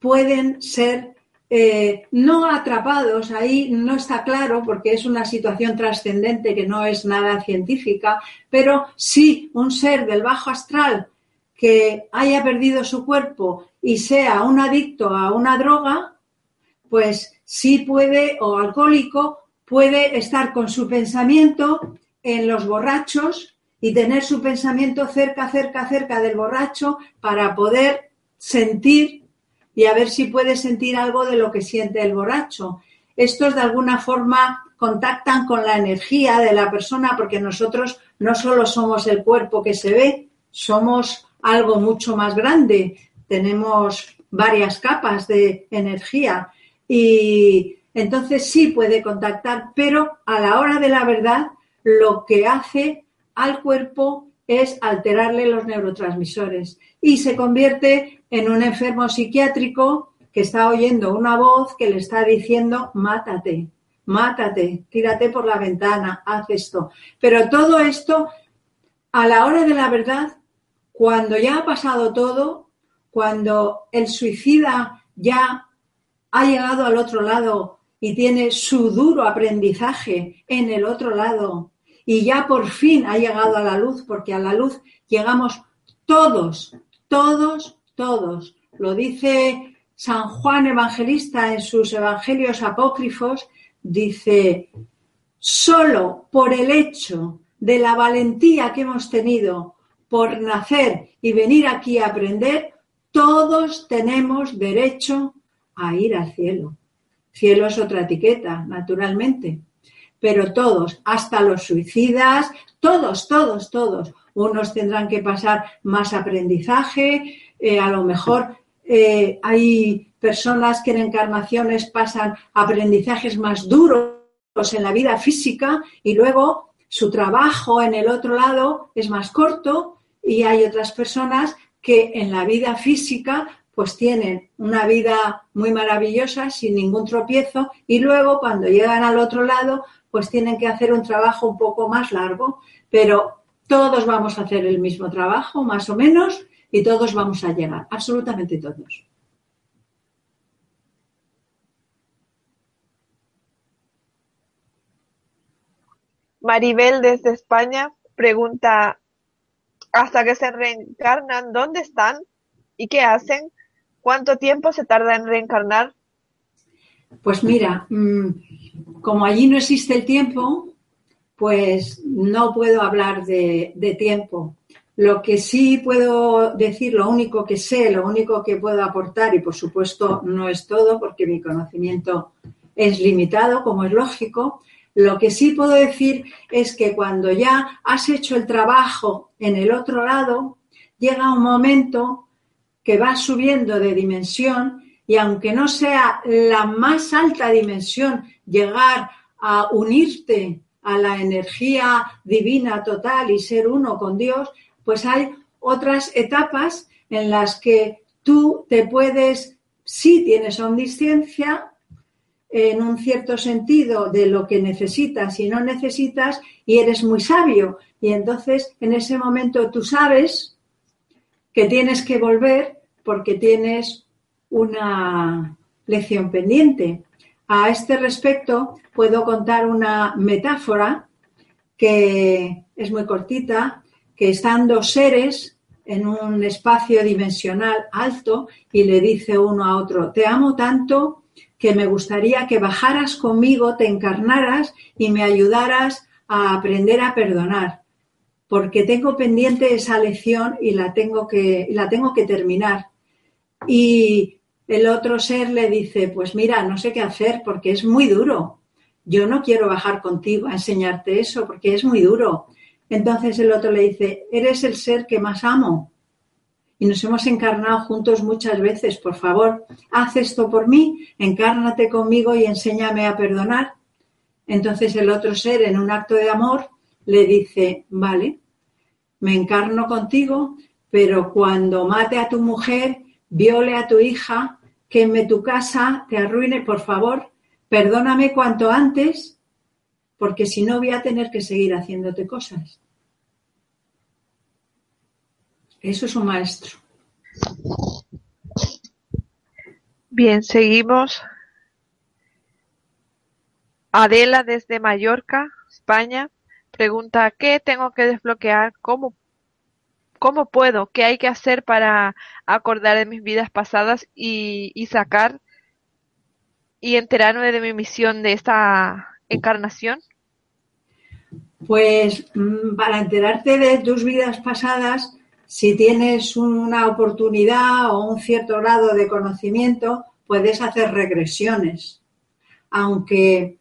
pueden ser eh, no atrapados, ahí no está claro porque es una situación trascendente que no es nada científica, pero sí un ser del bajo astral que haya perdido su cuerpo y sea un adicto a una droga, pues sí puede, o alcohólico, puede estar con su pensamiento en los borrachos y tener su pensamiento cerca, cerca, cerca del borracho para poder sentir y a ver si puede sentir algo de lo que siente el borracho. Estos de alguna forma contactan con la energía de la persona porque nosotros no solo somos el cuerpo que se ve, somos algo mucho más grande, tenemos varias capas de energía y entonces sí puede contactar, pero a la hora de la verdad lo que hace al cuerpo es alterarle los neurotransmisores y se convierte en un enfermo psiquiátrico que está oyendo una voz que le está diciendo mátate, mátate, tírate por la ventana, haz esto. Pero todo esto, a la hora de la verdad, cuando ya ha pasado todo, cuando el suicida ya ha llegado al otro lado y tiene su duro aprendizaje en el otro lado y ya por fin ha llegado a la luz, porque a la luz llegamos todos, todos, todos. Lo dice San Juan Evangelista en sus Evangelios apócrifos, dice, solo por el hecho de la valentía que hemos tenido por nacer y venir aquí a aprender, todos tenemos derecho a ir al cielo. Cielo es otra etiqueta, naturalmente. Pero todos, hasta los suicidas, todos, todos, todos. Unos tendrán que pasar más aprendizaje, eh, a lo mejor eh, hay personas que en encarnaciones pasan aprendizajes más duros en la vida física y luego su trabajo en el otro lado es más corto y hay otras personas que en la vida física pues tienen una vida muy maravillosa sin ningún tropiezo y luego cuando llegan al otro lado pues tienen que hacer un trabajo un poco más largo, pero todos vamos a hacer el mismo trabajo más o menos y todos vamos a llegar, absolutamente todos. Maribel desde España pregunta, hasta que se reencarnan, ¿dónde están y qué hacen? ¿Cuánto tiempo se tarda en reencarnar? Pues mira, mm, como allí no existe el tiempo, pues no puedo hablar de, de, tiempo. Lo que sí puedo decir, lo único que sé, lo único que puedo aportar, y por supuesto no es todo porque mi conocimiento es limitado, como es lógico, lo que sí puedo decir es que cuando ya has hecho el trabajo en el otro lado, llega un momento que va subiendo de dimensión y aunque no sea la más alta dimensión, llegar a unirte a la energía divina total y ser uno con Dios, pues hay otras etapas en las que tú te puedes, si tienes omnisciencia, en un cierto sentido de lo que necesitas y no necesitas, y eres muy sabio. Y entonces en ese momento tú sabes que tienes que volver porque tienes una lección pendiente. A este respecto, puedo contar una metáfora que es muy cortita, que están dos seres en un espacio dimensional alto y le dice uno a otro, te amo tanto que me gustaría que bajaras conmigo, te encarnaras y me ayudaras a aprender a perdonar porque tengo pendiente esa lección y la tengo que, la tengo que terminar. Y el otro ser le dice, pues mira, no sé qué hacer porque es muy duro. Yo no quiero bajar contigo a enseñarte eso porque es muy duro. Entonces el otro le dice, eres el ser que más amo. Y nos hemos encarnado juntos muchas veces. Por favor, haz esto por mí, encárnate conmigo y enséñame a perdonar. Entonces el otro ser, en un acto de amor, le dice, vale, me encarno contigo, pero cuando mate a tu mujer, viole a tu hija, queme tu casa, te arruine, por favor, perdóname cuanto antes, porque si no voy a tener que seguir haciéndote cosas. Eso es un maestro. Bien, seguimos. Adela desde Mallorca, España. Pregunta, ¿qué tengo que desbloquear? ¿Cómo, cómo puedo? ¿Qué hay que hacer para acordar de mis vidas pasadas y, sacar y enterarme de mi misión de esta encarnación? Pues mm, para enterarte de tus vidas pasadas, si tienes una oportunidad o un cierto grado de conocimiento, puedes hacer regresiones. Aunque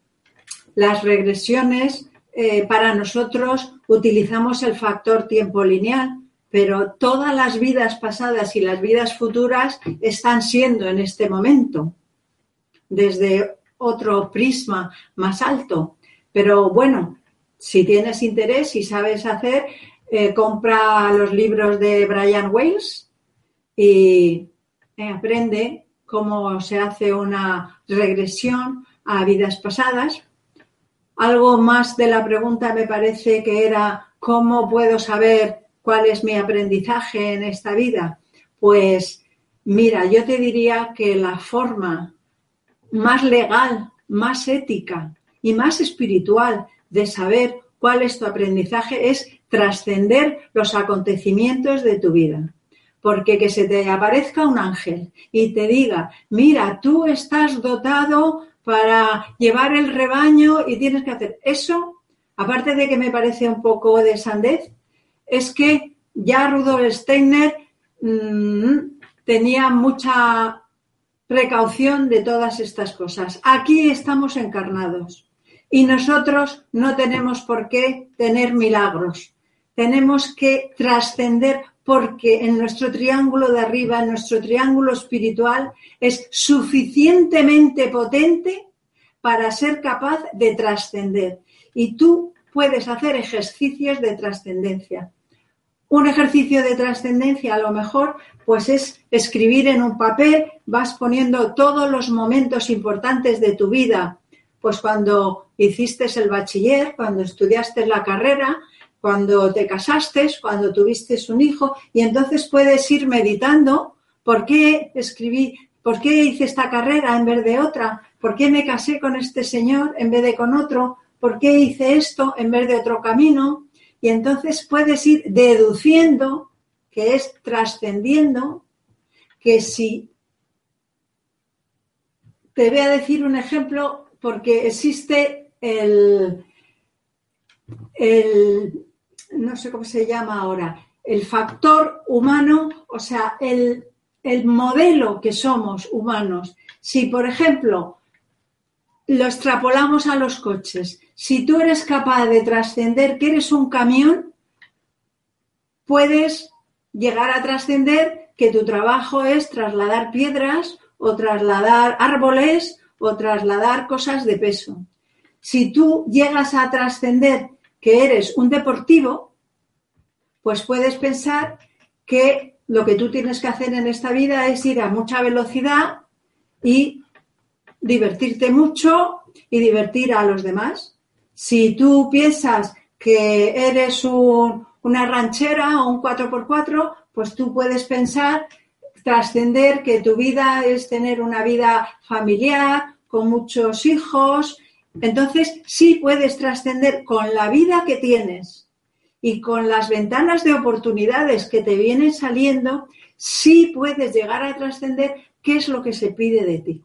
las regresiones eh, para nosotros utilizamos el factor tiempo lineal, pero todas las vidas pasadas y las vidas futuras están siendo en este momento, desde otro prisma más alto. Pero bueno, si tienes interés y sabes hacer, eh, compra los libros de Brian Wales y eh, aprende cómo se hace una regresión a vidas pasadas. Algo más de la pregunta me parece que era cómo puedo saber cuál es mi aprendizaje en esta vida. Pues mira, yo te diría que la forma más legal, más ética y más espiritual de saber cuál es tu aprendizaje es trascender los acontecimientos de tu vida. Porque que se te aparezca un ángel y te diga, mira, tú estás dotado para llevar el rebaño y tienes que hacer eso, aparte de que me parece un poco de sandez, es que ya Rudolf Steiner mmm, tenía mucha precaución de todas estas cosas. Aquí estamos encarnados y nosotros no tenemos por qué tener milagros. Tenemos que trascender porque en nuestro triángulo de arriba, en nuestro triángulo espiritual, es suficientemente potente para ser capaz de trascender. Y tú puedes hacer ejercicios de trascendencia. Un ejercicio de trascendencia a lo mejor pues es escribir en un papel, vas poniendo todos los momentos importantes de tu vida, pues cuando hiciste el bachiller, cuando estudiaste la carrera, cuando te casaste, cuando tuviste un hijo, y entonces puedes ir meditando por qué escribí, por qué hice esta carrera en vez de otra, por qué me casé con este señor en vez de con otro, por qué hice esto en vez de otro camino, y entonces puedes ir deduciendo, que es trascendiendo, que si te voy a decir un ejemplo porque existe el, el, no sé cómo se llama ahora, el factor humano, o sea, el, el modelo que somos humanos. Si, por ejemplo, lo extrapolamos a los coches, si tú eres capaz de trascender que eres un camión, puedes llegar a trascender que tu trabajo es trasladar piedras o trasladar árboles o trasladar cosas de peso. Si tú llegas a trascender que eres un deportivo, pues puedes pensar que lo que tú tienes que hacer en esta vida es ir a mucha velocidad y divertirte mucho y divertir a los demás. Si tú piensas que eres una ranchera o un 4x4, pues tú puedes pensar, trascender que tu vida es tener una vida familiar, con muchos hijos. Entonces, sí puedes trascender con la vida que tienes y con las ventanas de oportunidades que te vienen saliendo, sí puedes llegar a trascender qué es lo que se pide de ti.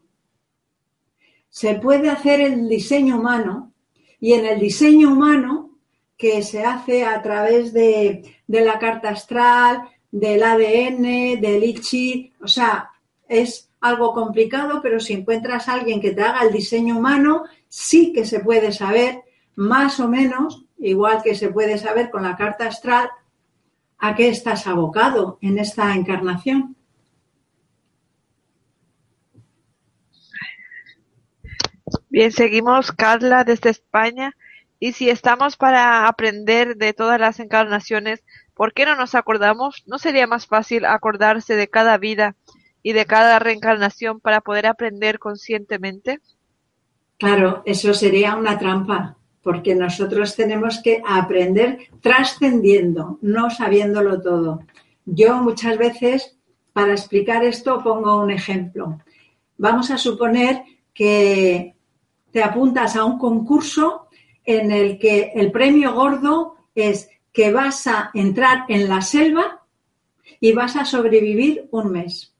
Se puede hacer el diseño humano y en el diseño humano que se hace a través de, de la carta astral, del ADN, del ICHI, o sea, es algo complicado, pero si encuentras a alguien que te haga el diseño humano, sí que se puede saber más o menos, igual que se puede saber con la carta astral, a qué estás abocado en esta encarnación. Bien, seguimos Carla desde España. Y si estamos para aprender de todas las encarnaciones, ¿por qué no nos acordamos? ¿No sería más fácil acordarse de cada vida y de cada reencarnación para poder aprender conscientemente? Claro, eso sería una trampa, porque nosotros tenemos que aprender trascendiendo, no sabiéndolo todo. Yo muchas veces, para explicar esto, pongo un ejemplo. Vamos a suponer que te apuntas a un concurso en el que el premio gordo es que vas a entrar en la selva y vas a sobrevivir un mes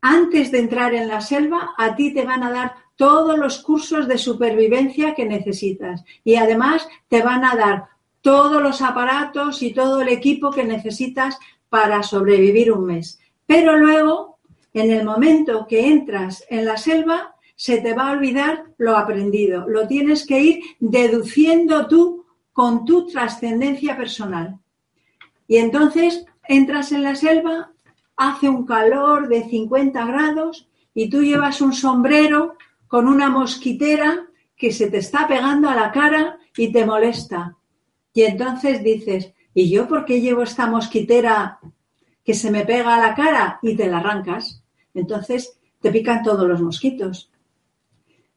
antes de entrar en la selva, a ti te van a dar todos los cursos de supervivencia que necesitas y además te van a dar todos los aparatos y todo el equipo que necesitas para sobrevivir un mes. Pero luego, en el momento que entras en la selva, se te va a olvidar lo aprendido. Lo tienes que ir deduciendo tú con tu trascendencia personal. Y entonces entras en la selva, hace un calor de 50 grados y tú llevas un sombrero con una mosquitera que se te está pegando a la cara y te molesta. Y entonces dices, ¿y yo por qué llevo esta mosquitera que se me pega a la cara y te la arrancas? Entonces te pican todos los mosquitos.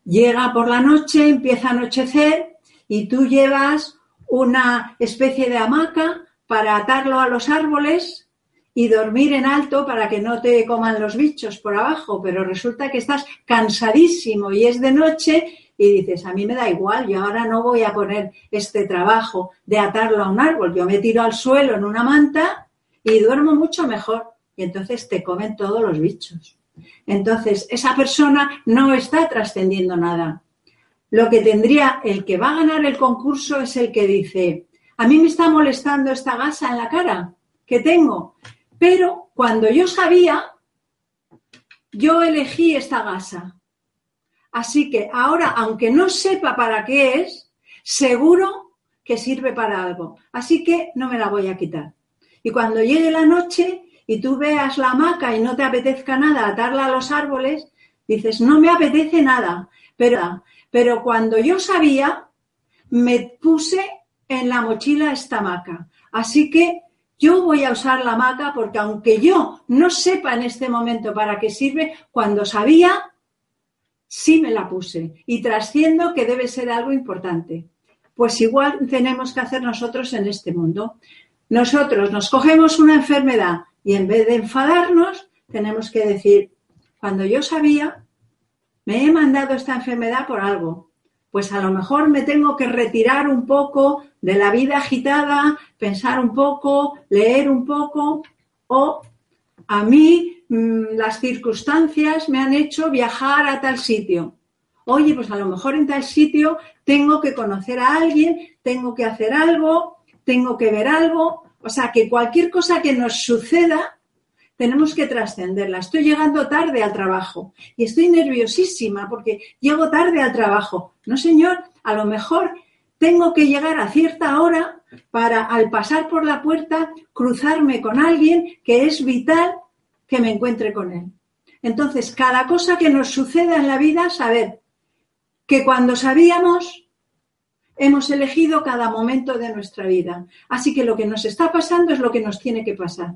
Llega por la noche, empieza a anochecer y tú llevas una especie de hamaca para atarlo a los árboles y dormir en alto para que no te coman los bichos por abajo, pero resulta que estás cansadísimo y es de noche y dices, a mí me da igual, yo ahora no voy a poner este trabajo de atarlo a un árbol, yo me tiro al suelo en una manta y duermo mucho mejor y entonces te comen todos los bichos. Entonces, esa persona no está trascendiendo nada. Lo que tendría el que va a ganar el concurso es el que dice, a mí me está molestando esta gasa en la cara que tengo, pero cuando yo sabía, yo elegí esta gasa. Así que ahora, aunque no sepa para qué es, seguro que sirve para algo. Así que no me la voy a quitar. Y cuando llegue la noche y tú veas la hamaca y no te apetezca nada atarla a los árboles, dices, no me apetece nada. Pero, pero cuando yo sabía, me puse en la mochila esta maca. Así que yo voy a usar la maca porque aunque yo no sepa en este momento para qué sirve, cuando sabía, sí me la puse y trasciendo que debe ser algo importante. Pues igual tenemos que hacer nosotros en este mundo. Nosotros nos cogemos una enfermedad y en vez de enfadarnos, tenemos que decir, cuando yo sabía, me he mandado esta enfermedad por algo pues a lo mejor me tengo que retirar un poco de la vida agitada, pensar un poco, leer un poco, o a mí mm, las circunstancias me han hecho viajar a tal sitio. Oye, pues a lo mejor en tal sitio tengo que conocer a alguien, tengo que hacer algo, tengo que ver algo. O sea, que cualquier cosa que nos suceda tenemos que trascenderla. Estoy llegando tarde al trabajo y estoy nerviosísima porque llego tarde al trabajo. No, señor, a lo mejor tengo que llegar a cierta hora para al pasar por la puerta cruzarme con alguien que es vital que me encuentre con él. Entonces, cada cosa que nos suceda en la vida, saber que cuando sabíamos, hemos elegido cada momento de nuestra vida. Así que lo que nos está pasando es lo que nos tiene que pasar.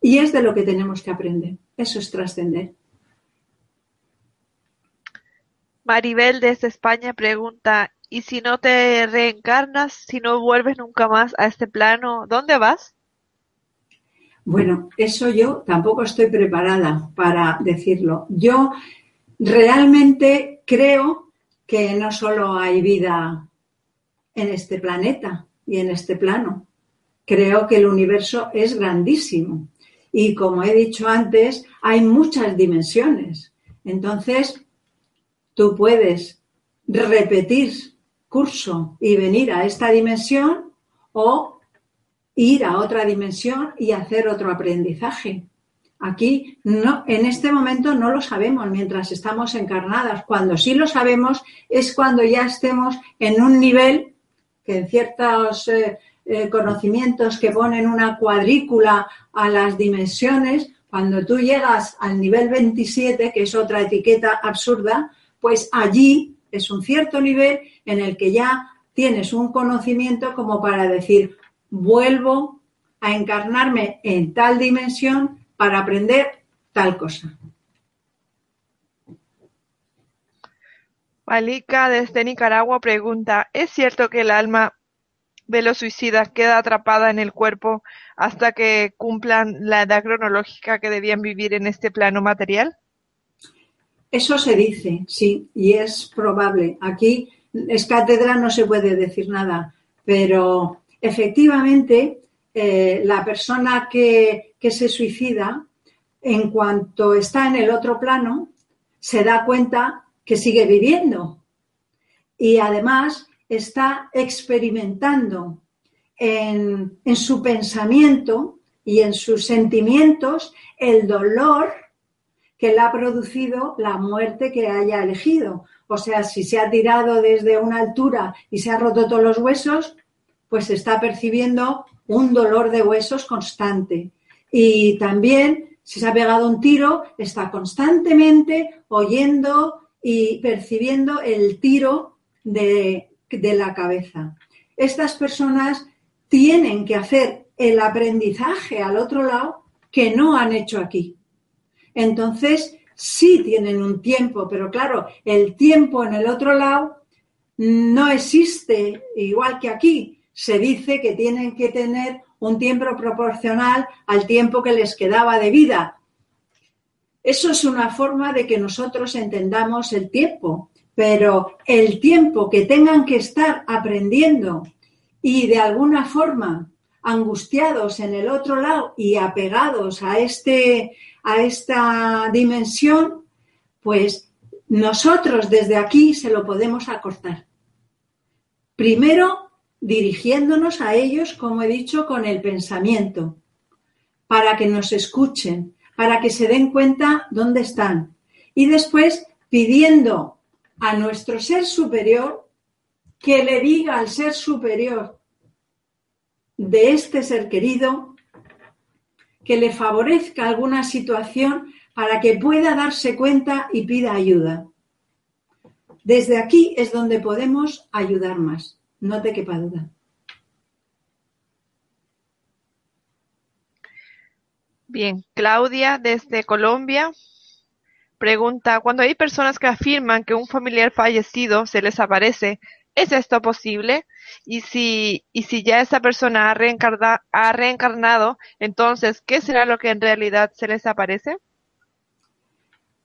Y es de lo que tenemos que aprender. Eso es trascender. Maribel desde España pregunta, ¿y si no te reencarnas, si no vuelves nunca más a este plano, dónde vas? Bueno, eso yo tampoco estoy preparada para decirlo. Yo realmente creo que no solo hay vida en este planeta y en este plano. Creo que el universo es grandísimo y como he dicho antes, hay muchas dimensiones. Entonces, tú puedes repetir curso y venir a esta dimensión o ir a otra dimensión y hacer otro aprendizaje. Aquí no, en este momento no lo sabemos mientras estamos encarnadas. Cuando sí lo sabemos es cuando ya estemos en un nivel que en ciertos eh, eh, conocimientos que ponen una cuadrícula a las dimensiones, cuando tú llegas al nivel 27, que es otra etiqueta absurda, pues allí es un cierto nivel en el que ya tienes un conocimiento como para decir, vuelvo a encarnarme en tal dimensión para aprender tal cosa. Malika desde Nicaragua pregunta, ¿es cierto que el alma de los suicidas queda atrapada en el cuerpo hasta que cumplan la edad cronológica que debían vivir en este plano material? Eso se dice, sí, y es probable. Aquí es cátedra, no se puede decir nada, pero efectivamente eh, la persona que, que se suicida, en cuanto está en el otro plano, se da cuenta que sigue viviendo. Y además está experimentando en, en su pensamiento y en sus sentimientos el dolor que le ha producido la muerte que haya elegido. O sea, si se ha tirado desde una altura y se ha roto todos los huesos, pues está percibiendo un dolor de huesos constante. Y también, si se ha pegado un tiro, está constantemente oyendo y percibiendo el tiro de, de la cabeza. Estas personas tienen que hacer el aprendizaje al otro lado que no han hecho aquí. Entonces, sí tienen un tiempo, pero claro, el tiempo en el otro lado no existe igual que aquí. Se dice que tienen que tener un tiempo proporcional al tiempo que les quedaba de vida. Eso es una forma de que nosotros entendamos el tiempo, pero el tiempo que tengan que estar aprendiendo y de alguna forma angustiados en el otro lado y apegados a este a esta dimensión, pues nosotros desde aquí se lo podemos acortar. Primero, dirigiéndonos a ellos, como he dicho, con el pensamiento, para que nos escuchen, para que se den cuenta dónde están. Y después, pidiendo a nuestro ser superior que le diga al ser superior de este ser querido que le favorezca alguna situación para que pueda darse cuenta y pida ayuda. Desde aquí es donde podemos ayudar más, no te quepa duda. Bien, Claudia desde Colombia pregunta, cuando hay personas que afirman que un familiar fallecido se les aparece, ¿es esto posible? Y si, y si ya esa persona ha, ha reencarnado, entonces, ¿qué será lo que en realidad se les aparece?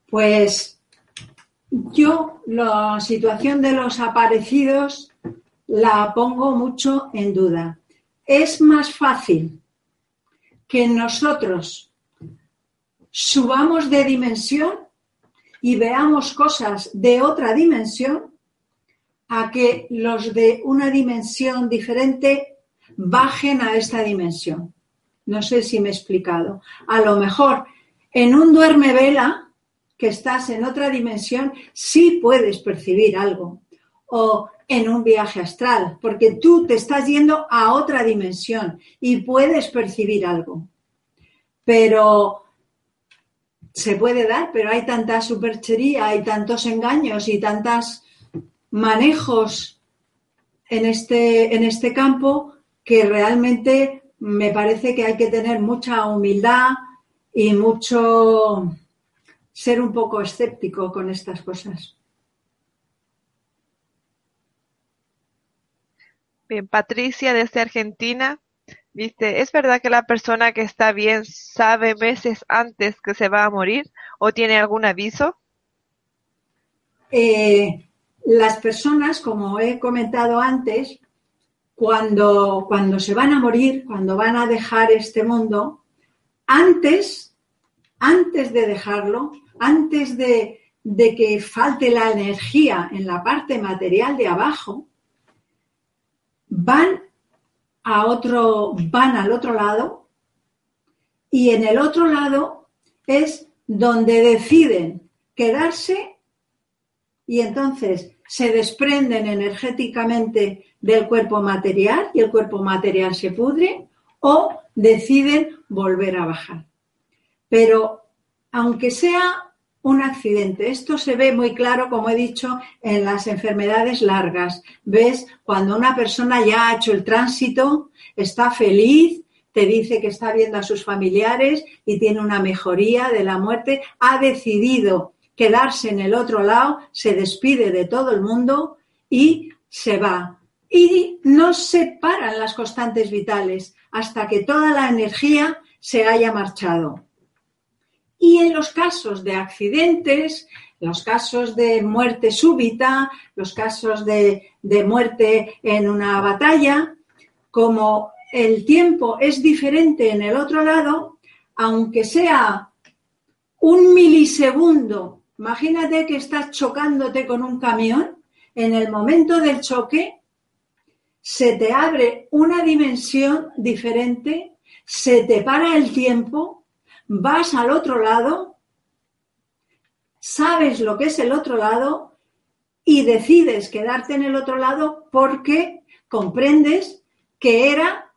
Pues yo la situación de los aparecidos la pongo mucho en duda. Es más fácil que nosotros subamos de dimensión y veamos cosas de otra dimensión a que los de una dimensión diferente bajen a esta dimensión. No sé si me he explicado. A lo mejor en un duerme vela, que estás en otra dimensión, sí puedes percibir algo. O en un viaje astral, porque tú te estás yendo a otra dimensión y puedes percibir algo. Pero se puede dar, pero hay tanta superchería, hay tantos engaños y tantas manejos en este, en este campo que realmente me parece que hay que tener mucha humildad y mucho ser un poco escéptico con estas cosas. Bien, Patricia desde Argentina dice, ¿es verdad que la persona que está bien sabe meses antes que se va a morir o tiene algún aviso? Eh, las personas, como he comentado antes, cuando, cuando se van a morir, cuando van a dejar este mundo, antes, antes de dejarlo, antes de, de que falte la energía en la parte material de abajo, van a otro, van al otro lado y en el otro lado es donde deciden quedarse y entonces se desprenden energéticamente del cuerpo material y el cuerpo material se pudre o deciden volver a bajar. Pero aunque sea un accidente, esto se ve muy claro, como he dicho, en las enfermedades largas. ¿Ves? Cuando una persona ya ha hecho el tránsito, está feliz, te dice que está viendo a sus familiares y tiene una mejoría de la muerte, ha decidido quedarse en el otro lado, se despide de todo el mundo y se va. Y no se paran las constantes vitales hasta que toda la energía se haya marchado. Y en los casos de accidentes, los casos de muerte súbita, los casos de, de muerte en una batalla, como el tiempo es diferente en el otro lado, aunque sea un milisegundo Imagínate que estás chocándote con un camión, en el momento del choque se te abre una dimensión diferente, se te para el tiempo, vas al otro lado, sabes lo que es el otro lado y decides quedarte en el otro lado porque comprendes que era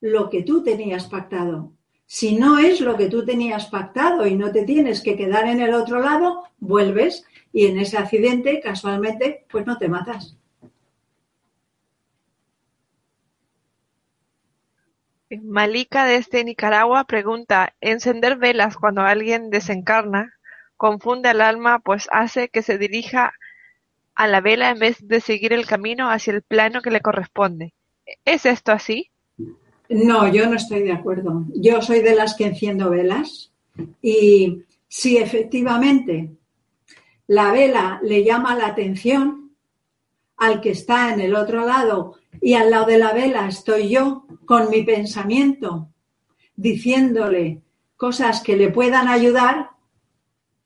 lo que tú tenías pactado. Si no es lo que tú tenías pactado y no te tienes que quedar en el otro lado, vuelves y en ese accidente, casualmente, pues no te matas. Malika desde Nicaragua pregunta, ¿encender velas cuando alguien desencarna confunde al alma pues hace que se dirija a la vela en vez de seguir el camino hacia el plano que le corresponde? ¿Es esto así? No, yo no estoy de acuerdo. Yo soy de las que enciendo velas y si efectivamente la vela le llama la atención al que está en el otro lado y al lado de la vela estoy yo con mi pensamiento diciéndole cosas que le puedan ayudar,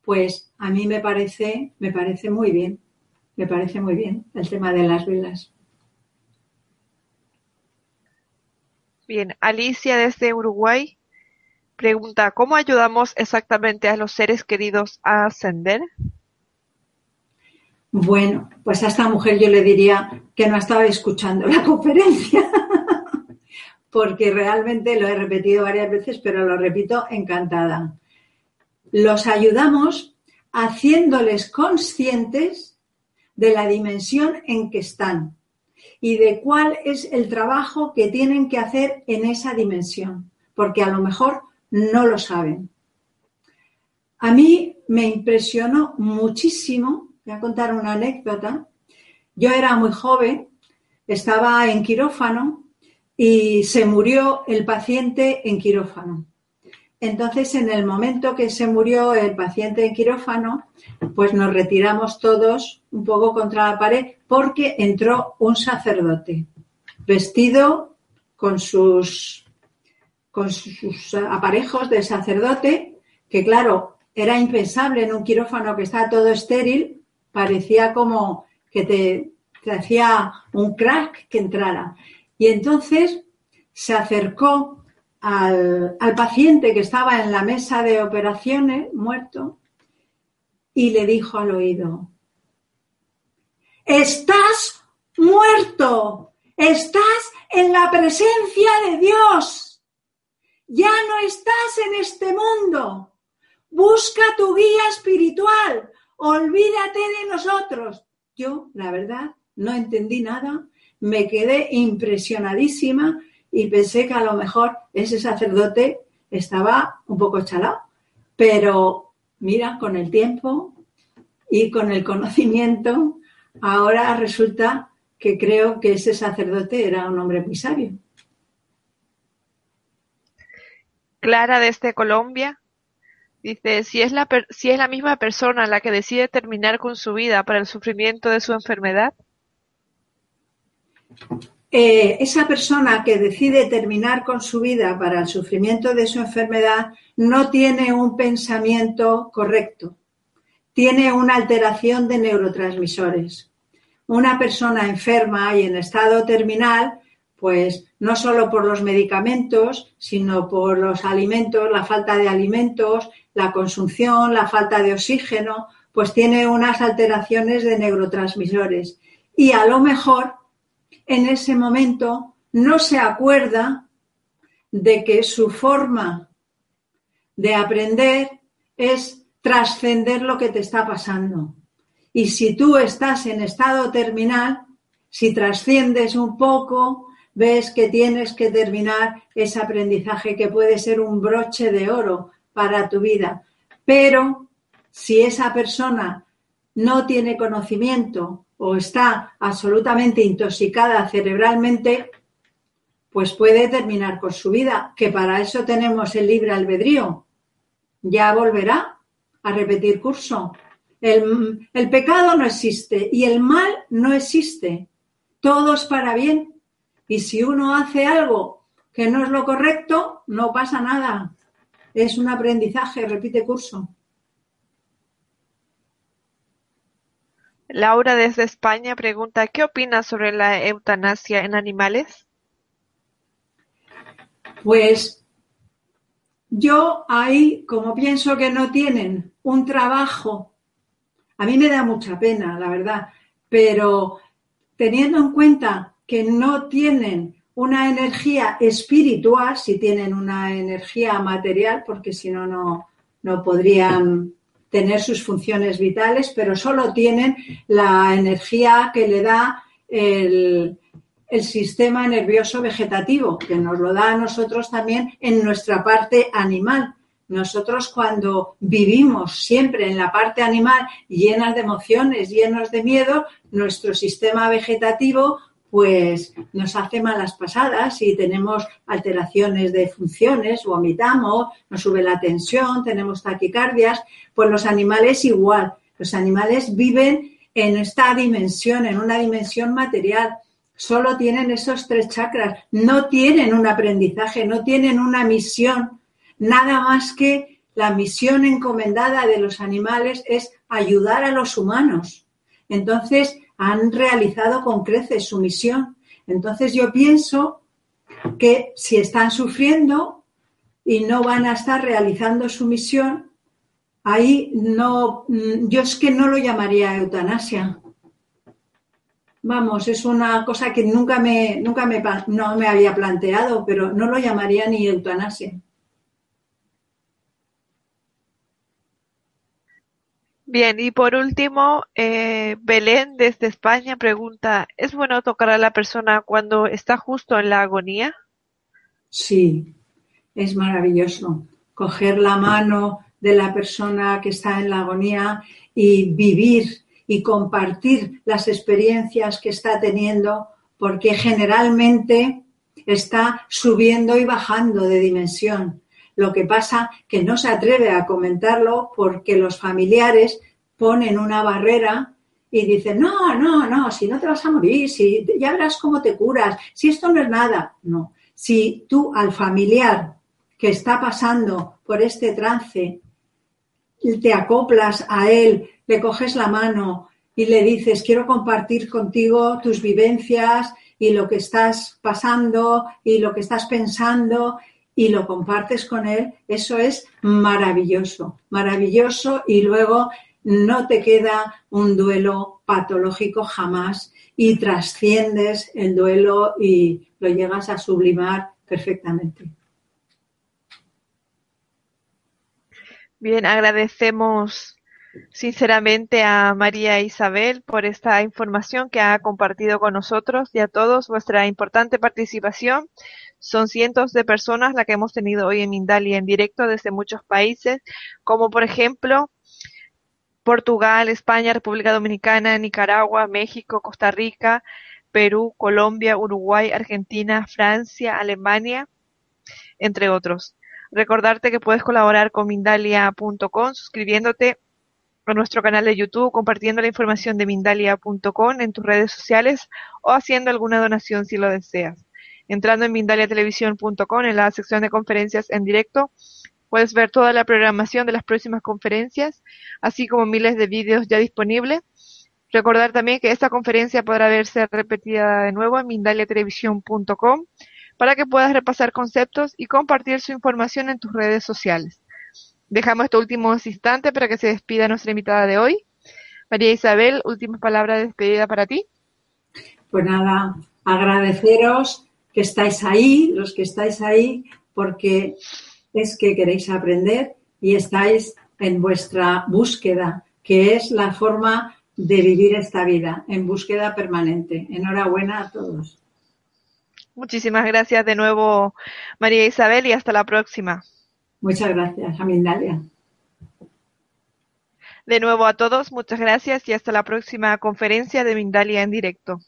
pues a mí me parece, me parece muy bien, me parece muy bien el tema de las velas. Bien, Alicia desde Uruguay pregunta, ¿cómo ayudamos exactamente a los seres queridos a ascender? Bueno, pues a esta mujer yo le diría que no estaba escuchando la [laughs] conferencia, porque realmente lo he repetido varias veces, pero lo repito encantada. Los ayudamos haciéndoles conscientes de la dimensión en que están y de cuál es el trabajo que tienen que hacer en esa dimensión, porque a lo mejor no lo saben. A mí me impresionó muchísimo, voy a contar una anécdota, yo era muy joven, estaba en quirófano y se murió el paciente en quirófano. Entonces, en el momento que se murió el paciente en quirófano, pues nos retiramos todos un poco contra la pared porque entró un sacerdote vestido con sus, con sus aparejos de sacerdote, que claro, era impensable en un quirófano que está todo estéril, parecía como que te, hacía un crack que entrara. Y entonces se acercó al, paciente que estaba en la mesa de operaciones, muerto, y le dijo al oído, estás muerto, estás en la presencia de Dios, ya no estás en este mundo, busca tu guía espiritual, olvídate de nosotros. Yo, la verdad, no entendí nada, me quedé impresionadísima y pensé que a lo mejor ese sacerdote estaba un poco chalado. Pero mira, con el tiempo y con el conocimiento, ahora resulta que creo que ese sacerdote era un hombre muy sabio. Clara desde Colombia dice, si es, la si es la misma persona la que decide terminar con su vida para el sufrimiento de su enfermedad. Eh, esa persona que decide terminar con su vida para el sufrimiento de su enfermedad no tiene un pensamiento correcto, tiene una alteración de neurotransmisores. Una persona enferma y en estado terminal, pues no solo por los medicamentos, sino por los alimentos, la falta de alimentos, la consunción, la falta de oxígeno, pues tiene unas alteraciones de neurotransmisores. Y a lo mejor en ese momento no se acuerda de que su forma de aprender es trascender lo que te está pasando. Y si tú estás en estado terminal, si trasciendes un poco, ves que tienes que terminar ese aprendizaje que puede ser un broche de oro para tu vida. Pero si esa persona no tiene conocimiento o está absolutamente intoxicada cerebralmente, pues puede terminar con su vida, que para eso tenemos el libre albedrío. Ya volverá a repetir curso. El, el, pecado no existe y el mal no existe. Todo es para bien. Y si uno hace algo que no es lo correcto, no pasa nada. Es un aprendizaje, repite curso. Laura desde España pregunta, ¿qué opinas sobre la eutanasia en animales? Pues yo ahí, como pienso que no tienen un trabajo, a mí me da mucha pena, la verdad, pero teniendo en cuenta que no tienen una energía espiritual, si tienen una energía material, porque si no, no podrían tener sus funciones vitales, pero solo tienen la energía que le da el, el sistema nervioso vegetativo, que nos lo da a nosotros también en nuestra parte animal. Nosotros cuando vivimos siempre en la parte animal llenas de emociones, llenos de miedo, nuestro sistema vegetativo pues nos hace malas pasadas y tenemos alteraciones de funciones, vomitamos, nos sube la tensión, tenemos taquicardias, pues los animales igual. Los animales viven en esta dimensión, en una dimensión material solo tienen esos tres chakras, no tienen un aprendizaje, no tienen una misión, nada más que la misión encomendada de los animales es ayudar a los humanos. Entonces, han realizado con creces su misión. Entonces, yo pienso que si están sufriendo y no van a estar realizando su misión, ahí no, yo es que no lo llamaría eutanasia Vamos, es una cosa que nunca me, nunca me, no me había planteado, pero no lo llamaría ni eutanasia. Bien, y por último, eh, Belén desde España pregunta, ¿es bueno tocar a la persona cuando está justo en la agonía? Sí, es maravilloso. Coger la mano de la persona que está en la agonía y vivir y compartir las experiencias que está teniendo, porque generalmente está subiendo y bajando de dimensión. Lo que pasa que no se atreve a comentarlo porque los familiares ponen una barrera y dicen, no, no, no, si no te vas a morir, si ya verás cómo te curas, si esto no es nada. No, si tú al familiar que está pasando por este trance te acoplas a él, le coges la mano y le dices, quiero compartir contigo tus vivencias y lo que estás pasando y lo que estás pensando y lo compartes con él, eso es maravilloso, maravilloso y luego no te queda un duelo patológico jamás y trasciendes el duelo y lo llegas a sublimar perfectamente. Bien, agradecemos sinceramente a María Isabel por esta información que ha compartido con nosotros y a todos vuestra importante participación. Son cientos de personas las que hemos tenido hoy en Mindalia en directo desde muchos países, como por ejemplo Portugal, España, República Dominicana, Nicaragua, México, Costa Rica, Perú, Colombia, Uruguay, Argentina, Francia, Alemania, entre otros. Recordarte que puedes colaborar con Mindalia.com suscribiéndote a nuestro canal de YouTube, compartiendo la información de Mindalia.com en tus redes sociales o haciendo alguna donación si lo deseas. Entrando en mindaliatelevisión.com en la sección de conferencias en directo, puedes ver toda la programación de las próximas conferencias, así como miles de vídeos ya disponibles. Recordar también que esta conferencia podrá verse repetida de nuevo en mindaliatelevisión.com para que puedas repasar conceptos y compartir su información en tus redes sociales. Dejamos estos últimos instantes para que se despida nuestra invitada de hoy. María Isabel, última palabra de despedida para ti. Pues nada, agradeceros que estáis ahí, los que estáis ahí, porque es que queréis aprender y estáis en vuestra búsqueda, que es la forma de vivir esta vida, en búsqueda permanente. Enhorabuena a todos. Muchísimas gracias de nuevo, María Isabel, y hasta la próxima. Muchas gracias, Amindalia. De nuevo a todos, muchas gracias y hasta la próxima conferencia de Mindalia en directo.